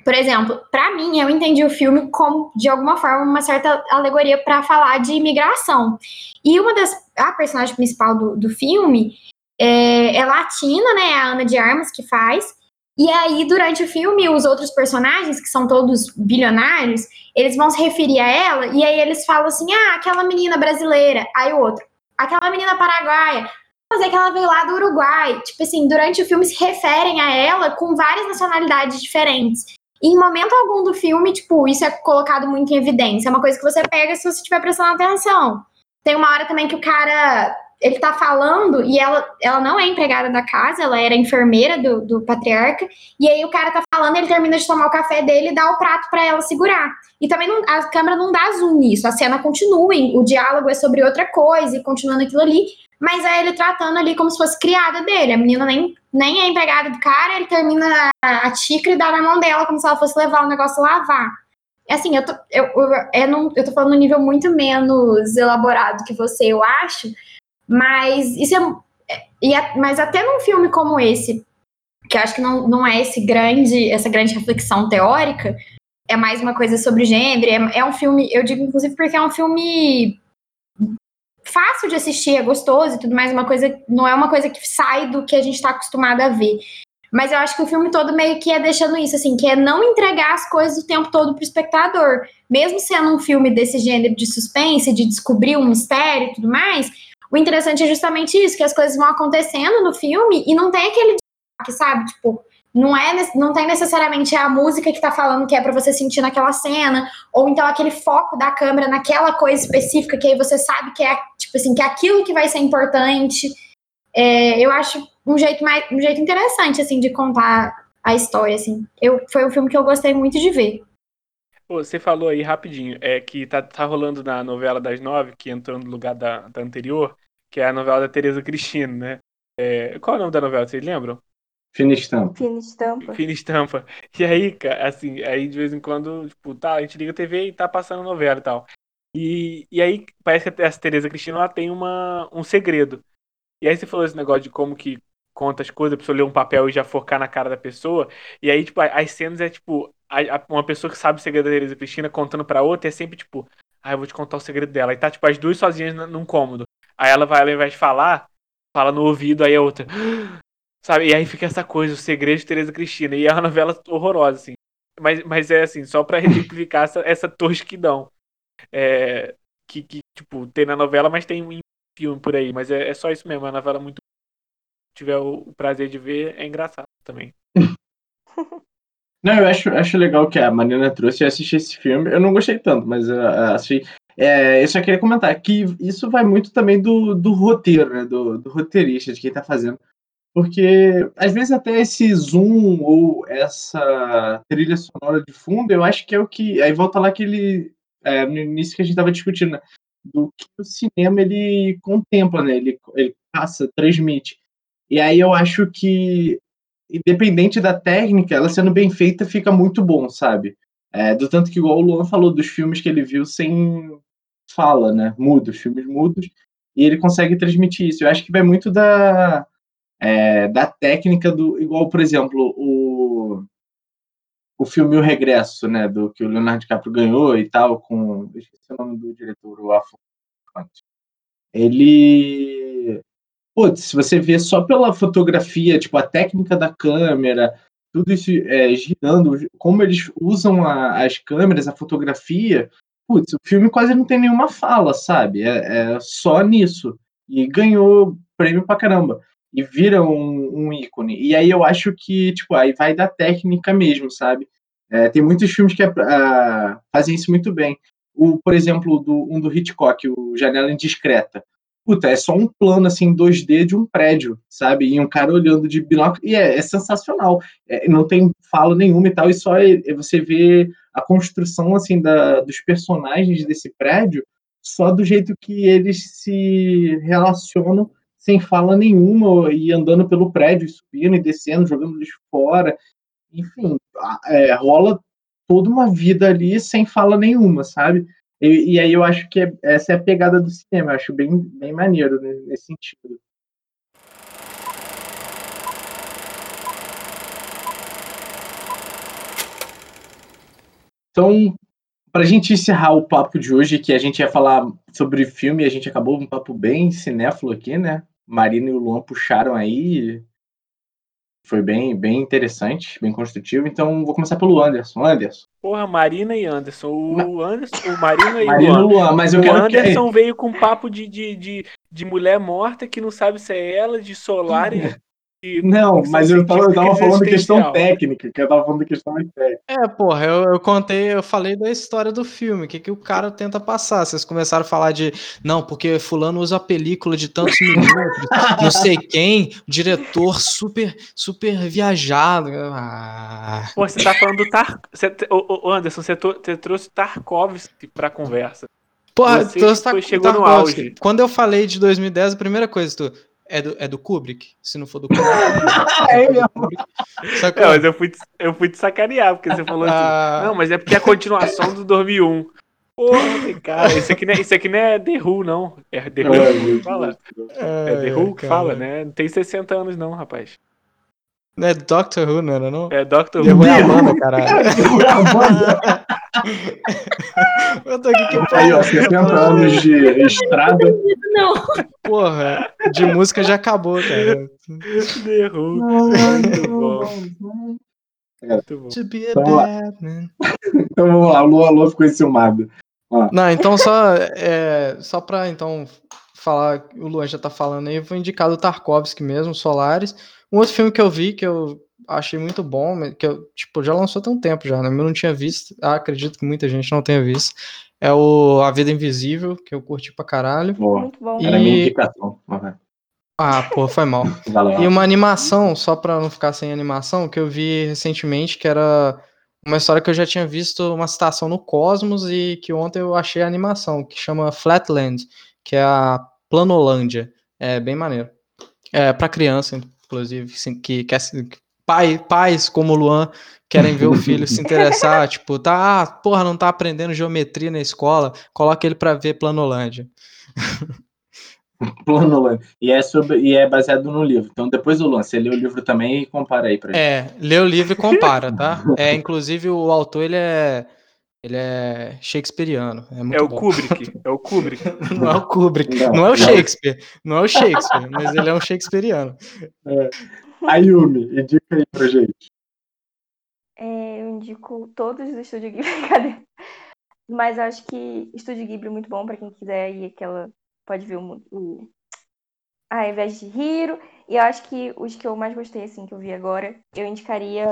por exemplo, para mim eu entendi o filme como de alguma forma uma certa alegoria para falar de imigração. E uma das a personagem principal do, do filme é, é latina, né? É a Ana de Armas que faz. E aí, durante o filme, os outros personagens, que são todos bilionários, eles vão se referir a ela, e aí eles falam assim: ah, aquela menina brasileira. Aí o outro, aquela menina paraguaia. Mas é que ela veio lá do Uruguai. Tipo assim, durante o filme se referem a ela com várias nacionalidades diferentes. E em momento algum do filme, tipo, isso é colocado muito em evidência. É uma coisa que você pega se você estiver prestando atenção. Tem uma hora também que o cara ele tá falando e ela, ela não é empregada da casa, ela era enfermeira do, do patriarca, e aí o cara tá falando, ele termina de tomar o café dele e dá o prato para ela segurar. E também não, a câmera não dá zoom nisso, a cena continua, o diálogo é sobre outra coisa e continua naquilo ali, mas é ele tratando ali como se fosse criada dele, a menina nem, nem é empregada do cara, ele termina a, xícara e dá na mão dela como se ela fosse levar o negócio lavar. Assim, eu tô, eu, eu, é eu tô falando num nível muito menos elaborado que você, eu acho, mas isso é. E mas até num filme como esse, que eu acho que não, não é esse grande, essa grande reflexão teórica, é mais uma coisa sobre gênero, é, é um filme, eu digo inclusive porque é um filme fácil de assistir, é gostoso e tudo mais, uma coisa, não é uma coisa que sai do que a gente está acostumado a ver. Mas eu acho que o filme todo meio que é deixando isso, assim, que é não entregar as coisas o tempo todo pro espectador. Mesmo sendo um filme desse gênero de suspense, de descobrir um mistério e tudo mais, o interessante é justamente isso, que as coisas vão acontecendo no filme e não tem aquele que sabe, tipo, não é não tem necessariamente a música que tá falando que é para você sentir naquela cena, ou então aquele foco da câmera naquela coisa específica que aí você sabe que é tipo assim, que é aquilo que vai ser importante. É, eu acho um jeito mais um jeito interessante assim de contar a história assim. Eu foi um filme que eu gostei muito de ver. Você falou aí rapidinho, é que tá, tá rolando na novela das nove, que entrou no lugar da, da anterior, que é a novela da Tereza Cristina, né? É, qual é o nome da novela, vocês lembram? Fina estampa. Fina estampa. Fina estampa. E aí, cara, assim, aí de vez em quando, tipo, tá, a gente liga a TV e tá passando novela e tal. E, e aí parece que essa Tereza Cristina ela tem uma, um segredo. E aí você falou esse negócio de como que conta as coisas, a pessoa ler um papel e já focar na cara da pessoa. E aí, tipo, as cenas é tipo, a, a, uma pessoa que sabe o segredo da Tereza Cristina contando pra outra é sempre tipo, ah, eu vou te contar o segredo dela. E tá, tipo, as duas sozinhas num cômodo. Aí ela vai, ao invés de falar, fala no ouvido, aí a outra. <gasps> Sabe? E aí fica essa coisa, o segredo de Tereza Cristina. E é uma novela horrorosa, assim. Mas, mas é assim, só pra <laughs> exemplificar essa, essa tosquidão. É, que, que, tipo, tem na novela, mas tem em filme por aí. Mas é, é só isso mesmo, é uma novela muito. Se tiver o, prazer de ver, é engraçado também. <laughs> Não, eu acho, acho legal que a Marina trouxe e assisti esse filme. Eu não gostei tanto, mas uh, achei. É, eu só queria comentar que isso vai muito também do, do roteiro, né? Do, do roteirista, de quem tá fazendo. Porque às vezes até esse zoom ou essa trilha sonora de fundo, eu acho que é o que. Aí volta lá aquele. É, no início que a gente estava discutindo, né? Do que o cinema ele contempla, né? Ele, ele passa, transmite. E aí eu acho que, independente da técnica, ela sendo bem feita, fica muito bom, sabe? É, do tanto que igual o Luan falou dos filmes que ele viu sem fala, né? Mudos, filmes mudos. E ele consegue transmitir isso. Eu acho que vai muito da é, da técnica do. Igual, por exemplo, o, o filme O Regresso, né? Do que o Leonardo DiCaprio ganhou e tal, com. Esqueci o nome do diretor, o Afonso. Ele. Putz, se você vê só pela fotografia, tipo, a técnica da câmera, tudo isso é, girando, como eles usam a, as câmeras, a fotografia, putz, o filme quase não tem nenhuma fala, sabe? É, é só nisso. E ganhou prêmio pra caramba e vira um, um, ícone. E aí eu acho que, tipo, aí vai da técnica mesmo, sabe? É, tem muitos filmes que é, uh, fazem isso muito bem. O, por exemplo, do, um do Hitchcock, o Janela Indiscreta. Puta, é só um plano, assim, 2D de um prédio, sabe? E um cara olhando de binóculo. E é, é sensacional. É, não tem fala nenhuma e tal, e só é, é você vê a construção, assim, da, dos personagens desse prédio só do jeito que eles se relacionam sem fala nenhuma e andando pelo prédio, subindo e descendo, jogando lixo fora. Enfim, é, rola toda uma vida ali sem fala nenhuma, sabe? E, e aí eu acho que é, essa é a pegada do cinema, eu acho bem, bem maneiro nesse sentido. Então, para a gente encerrar o papo de hoje, que a gente ia falar sobre filme, a gente acabou um papo bem cinéfilo aqui, né? Marina e o Luan puxaram aí. Foi bem, bem interessante, bem construtivo. Então vou começar pelo Anderson. Anderson. Porra, Marina e Anderson. O Anderson, o Marina e Marina o Luan. Mas eu o quero Anderson que... veio com papo de, de, de, de mulher morta que não sabe se é ela, de solar e <laughs> Não, mas eu tava, eu tava falando questão técnica, que eu tava falando questão técnica. É, porra, eu, eu contei, eu falei da história do filme, o que, que o cara tenta passar. Vocês começaram a falar de, não, porque fulano usa a película de tantos milímetros, não sei quem, diretor super, super viajado. Ah. Pô, você tá falando do Tar... Você, ô, ô, Anderson, você, você trouxe Tarkovsky pra conversa. Porra, você, chegou no auge. Quando eu falei de 2010, a primeira coisa, tu é do, é do Kubrick. Se não for do Kubrick. <laughs> É mesmo. Sacou? Não, mas eu fui, te- eu fui te sacanear, porque você falou assim. Ah. Não, mas é porque é a continuação do 2001. Porra, cara, isso aqui, não é, isso aqui não é The Who, não. É The Who que fala. É The Who que fala, né? Não tem 60 anos, não, rapaz. Não é Doctor Who, não era não? É Doctor The Who Who. é a banda, caralho. <laughs> <laughs> <laughs> Eu tô aqui que Aí, ó, porra, 60 anos de estrada. Não. porra, de música já acabou, cara. Who. Muito bom. Muito bom. To be a Vamos lá. Batman. Então vamos lá, o Lua Lua ficou enciumado. Não, então só, é, só pra então falar, o Luan já tá falando aí, eu vou indicar do Tarkovsky mesmo, Solaris. Um outro filme que eu vi, que eu achei muito bom, que eu, tipo, já lançou tem um tempo já, né? Eu não tinha visto, ah, acredito que muita gente não tenha visto. É o A Vida Invisível, que eu curti pra caralho. Pô, Muito bom. era a minha E- indicação. Vai, Ah, pô, foi mal. <laughs> E uma animação, só pra não ficar sem animação, que eu vi recentemente, que era uma história que eu já tinha visto uma citação no Cosmos e que ontem eu achei a animação, que chama Flatland, que é a Planolândia. É bem maneiro. É pra criança, inclusive, que quer se- pai, pais como o Luan querem ver o filho <laughs> se interessar, tipo, tá, ah, porra, não tá aprendendo geometria na escola, coloca ele pra ver Planolândia. <laughs> Plano Luan. E é, sobre, e é baseado no livro. Então depois o Luan, você lê o livro também e compara aí pra gente. É, lê o livro e compara, tá? É, inclusive o autor ele é ele é shakespeariano, é muito É o bom. Kubrick. É o Kubrick. <laughs> Não é o Kubrick, Não, não, é o não. Shakespeare, não é o Shakespeare, mas ele é um shakespeariano. Ayumi, indica aí pra gente. É, eu indico todos do Estúdio Ghibli, <laughs> cadê? Mas acho que Estúdio Ghibli é muito bom pra quem quiser ir aquela. Pode ver o. mu- o... A invés de Hiro. E eu acho que os que eu mais gostei, assim, que eu vi agora, eu indicaria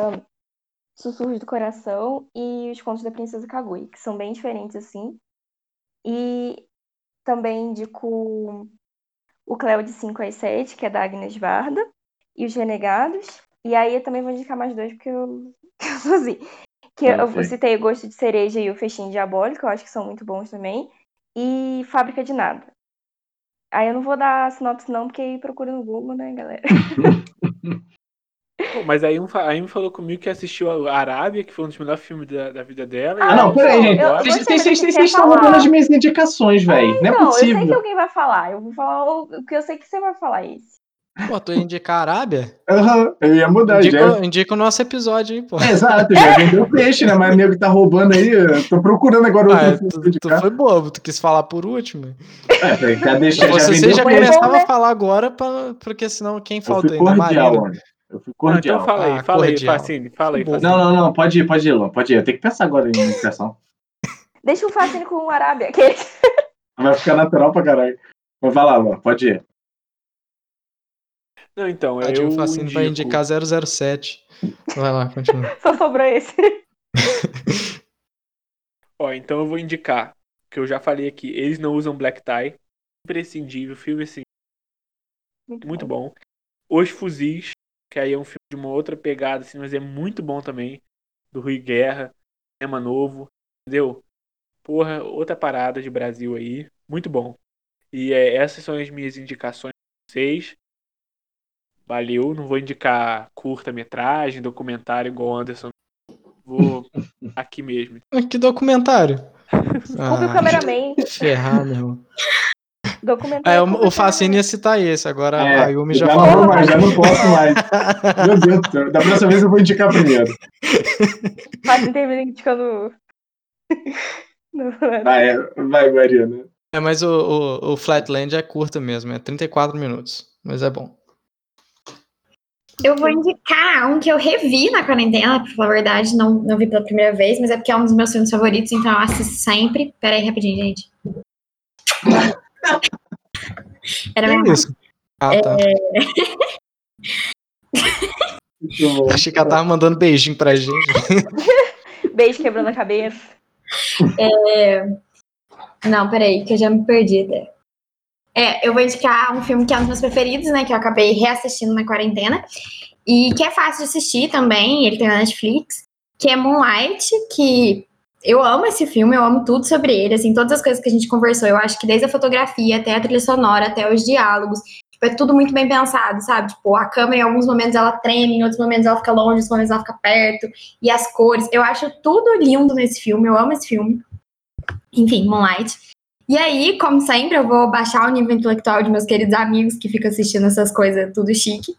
Sussurros do Coração e Os Contos da Princesa Kaguya, que são bem diferentes, assim. E também indico o Cleo de 5 às 7, que é da Agnes Varda, e Os Renegados. E aí eu também vou indicar mais dois, porque eu, <laughs> eu sou assim. Que eu, Ok. eu citei o Gosto de Cereja e o Festim Diabólico, eu acho que são muito bons também. E Fábrica de Nada. Aí eu não vou dar sinopse não, porque aí procura no Google, né, galera? <laughs> <laughs> Pô, mas aí um, aí me falou comigo que assistiu a Arábia, que foi um dos melhores filmes da, da vida dela. Ah, não, aí- peraí, gente. Vocês- estão roubando as minhas indicações, velho. Não é Não, eu sei que possível. alguém vai falar. Eu vou falar o o que eu sei que você vai falar esse. Pô, tu ia indicar a Arábia? Aham, eu ia mudar já. Indica, o nosso episódio aí, pô. É, exato, já vendeu <laughs> peixe, né? Mas o nego tá roubando aí. Eu tô procurando agora outro Ah, tu, tu foi bobo, tu quis falar por último. É, já deixa, já Você, já começava né? a falar agora, pra, porque senão quem Eu falta fui ainda? cordial, Marina. Eu fui Não, cordial. então fala aí, Ah, fala aí, cordial. Facine, fala aí. Facine. Não, não, não, pode ir, pode ir, Luan, pode ir. Eu tenho que pensar agora em indicação. Deixa o Facine com o Arábia. Que... Vai ficar natural pra caralho. Mas vai lá, Luan, pode ir. Não, então, A eu Facine vai indico- indicar 007. Vai lá, continua. <laughs> Só sobrou esse. <laughs> Ó, então eu vou indicar, que eu já falei aqui, eles não usam black tie. Imprescindível, filme assim, muito bom. Os Fuzis, que aí é um filme de uma outra pegada, assim, mas é muito bom também. Do Rui Guerra, tema novo, entendeu? Porra, outra parada de Brasil aí, muito bom. E é, essas são as minhas indicações pra vocês. Valeu, não vou indicar curta-metragem, documentário igual o Anderson. Vou <laughs> aqui mesmo. Que documentário? <laughs> Desculpe o cameraman. <laughs> Ferrar, meu irmão. Documentário. É, o, desculpa o Facine ia citar esse, agora É, a Yumi já já não falou. mais, já não posso mais. Meu Deus do céu. Da próxima vez eu vou indicar primeiro. Facine termina indicando. Não, não. Vai, é, vai Mariana. É, mas o, o, o Flatland é curta mesmo, é 34 minutos. Mas é bom. Eu vou indicar um que eu revi na quarentena, pra falar a verdade, não, não vi pela primeira vez, mas é porque é um dos meus filmes favoritos, então eu assisto sempre. Pera aí, rapidinho, gente. Era Que mesmo. isso? Ah, tá. Bom. <laughs> Achei que ela tava mandando beijinho pra gente. <laughs> Beijo quebrando a cabeça. Não, peraí, que eu já me perdi até. É, eu vou indicar um filme que é um dos meus preferidos, né? Que eu acabei reassistindo na quarentena. E que é fácil de assistir também, ele tem na Netflix, que é Moonlight, que eu amo esse filme, eu amo tudo sobre ele, assim, todas as coisas que a gente conversou. Eu acho que desde a fotografia até a trilha sonora, até os diálogos, Tipo, é tudo muito bem pensado, sabe? Tipo, a câmera em alguns momentos ela treme, em outros momentos ela fica longe, em outros momentos ela fica perto. E as cores. Eu acho tudo lindo nesse filme, eu amo esse filme. Enfim, Moonlight. E aí, como sempre, eu vou baixar o nível intelectual de meus queridos amigos que ficam assistindo essas coisas tudo chique.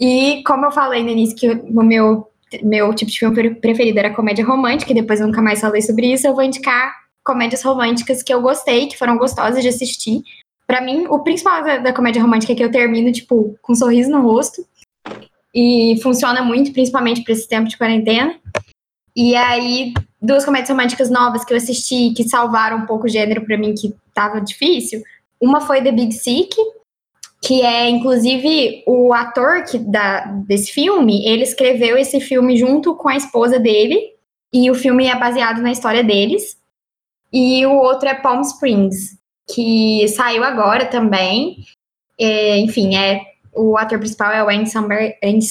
E como eu falei no início que o meu, meu tipo de filme preferido era comédia romântica, e depois eu nunca mais falei sobre isso, eu vou indicar comédias românticas que eu gostei, que foram gostosas de assistir. Para mim, o principal da, da, comédia romântica é que eu termino, tipo, com um sorriso no rosto. E funciona muito, principalmente para esse tempo de quarentena. E aí, duas comédias românticas novas que eu assisti, que salvaram um pouco o gênero para mim, que tava difícil. Uma foi The Big Sick, que é, inclusive, o ator que da, desse filme, ele escreveu esse filme junto com a esposa dele, e o filme é baseado na história deles. E o outro é Palm Springs, que saiu agora também. É, enfim, é o ator principal é o Andy Samberg. Andy,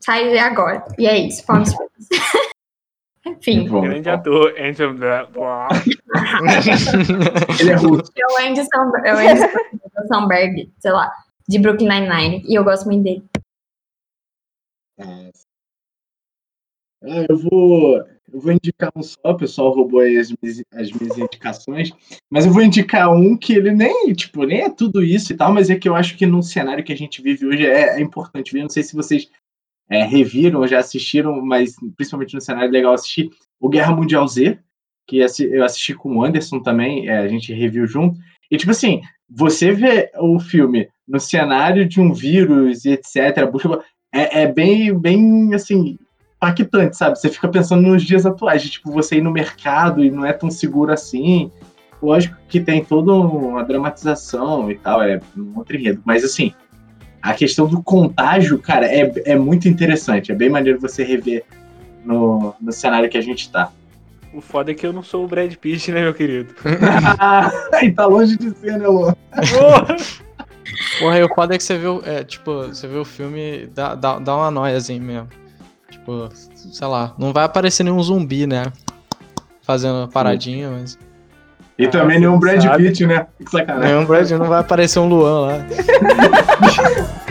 saiu agora. E é isso, Palm Springs. <laughs> Enfim. Grande ator, Andy <laughs> Ele é russo. É o Andy Samberg, é o Andy Samberg, sei lá, de Brooklyn Nine-Nine. E eu gosto muito dele. Ah, eu vou, eu vou indicar um só, o pessoal roubou aí as minhas, as minhas indicações, mas eu vou indicar um que ele nem, tipo, nem é tudo isso e tal, mas é que eu acho que no cenário que a gente vive hoje é, é importante ver. Não sei se vocês é, reviram já assistiram, mas principalmente no cenário legal assistir o Guerra Mundial Z, que eu assisti com o Anderson também, é, a gente reviu junto. E, tipo assim, você vê o filme no cenário de um vírus e etc., é, é bem, bem, assim, impactante, sabe? Você fica pensando nos dias atuais, de tipo, você ir no mercado e não é tão seguro assim. Lógico que tem toda uma dramatização e tal, é um outro enredo. Mas assim, a questão do contágio, cara, é, é muito interessante. É bem maneiro você rever no, no cenário que a gente tá. O foda é que eu não sou o Brad Pitt, né, meu querido? <laughs> <laughs> e tá longe de ser, né, Lô? Porra, e o foda é que você vê, é, tipo, você vê o filme, dá, dá, dá uma noia assim mesmo. Tipo, sei lá, não vai aparecer nenhum zumbi, né? Fazendo paradinha, mas. E ah, também nenhum Brad. Pitt, né? Que sacanagem. Nenhum Brad, não vai aparecer um Luan lá. <laughs>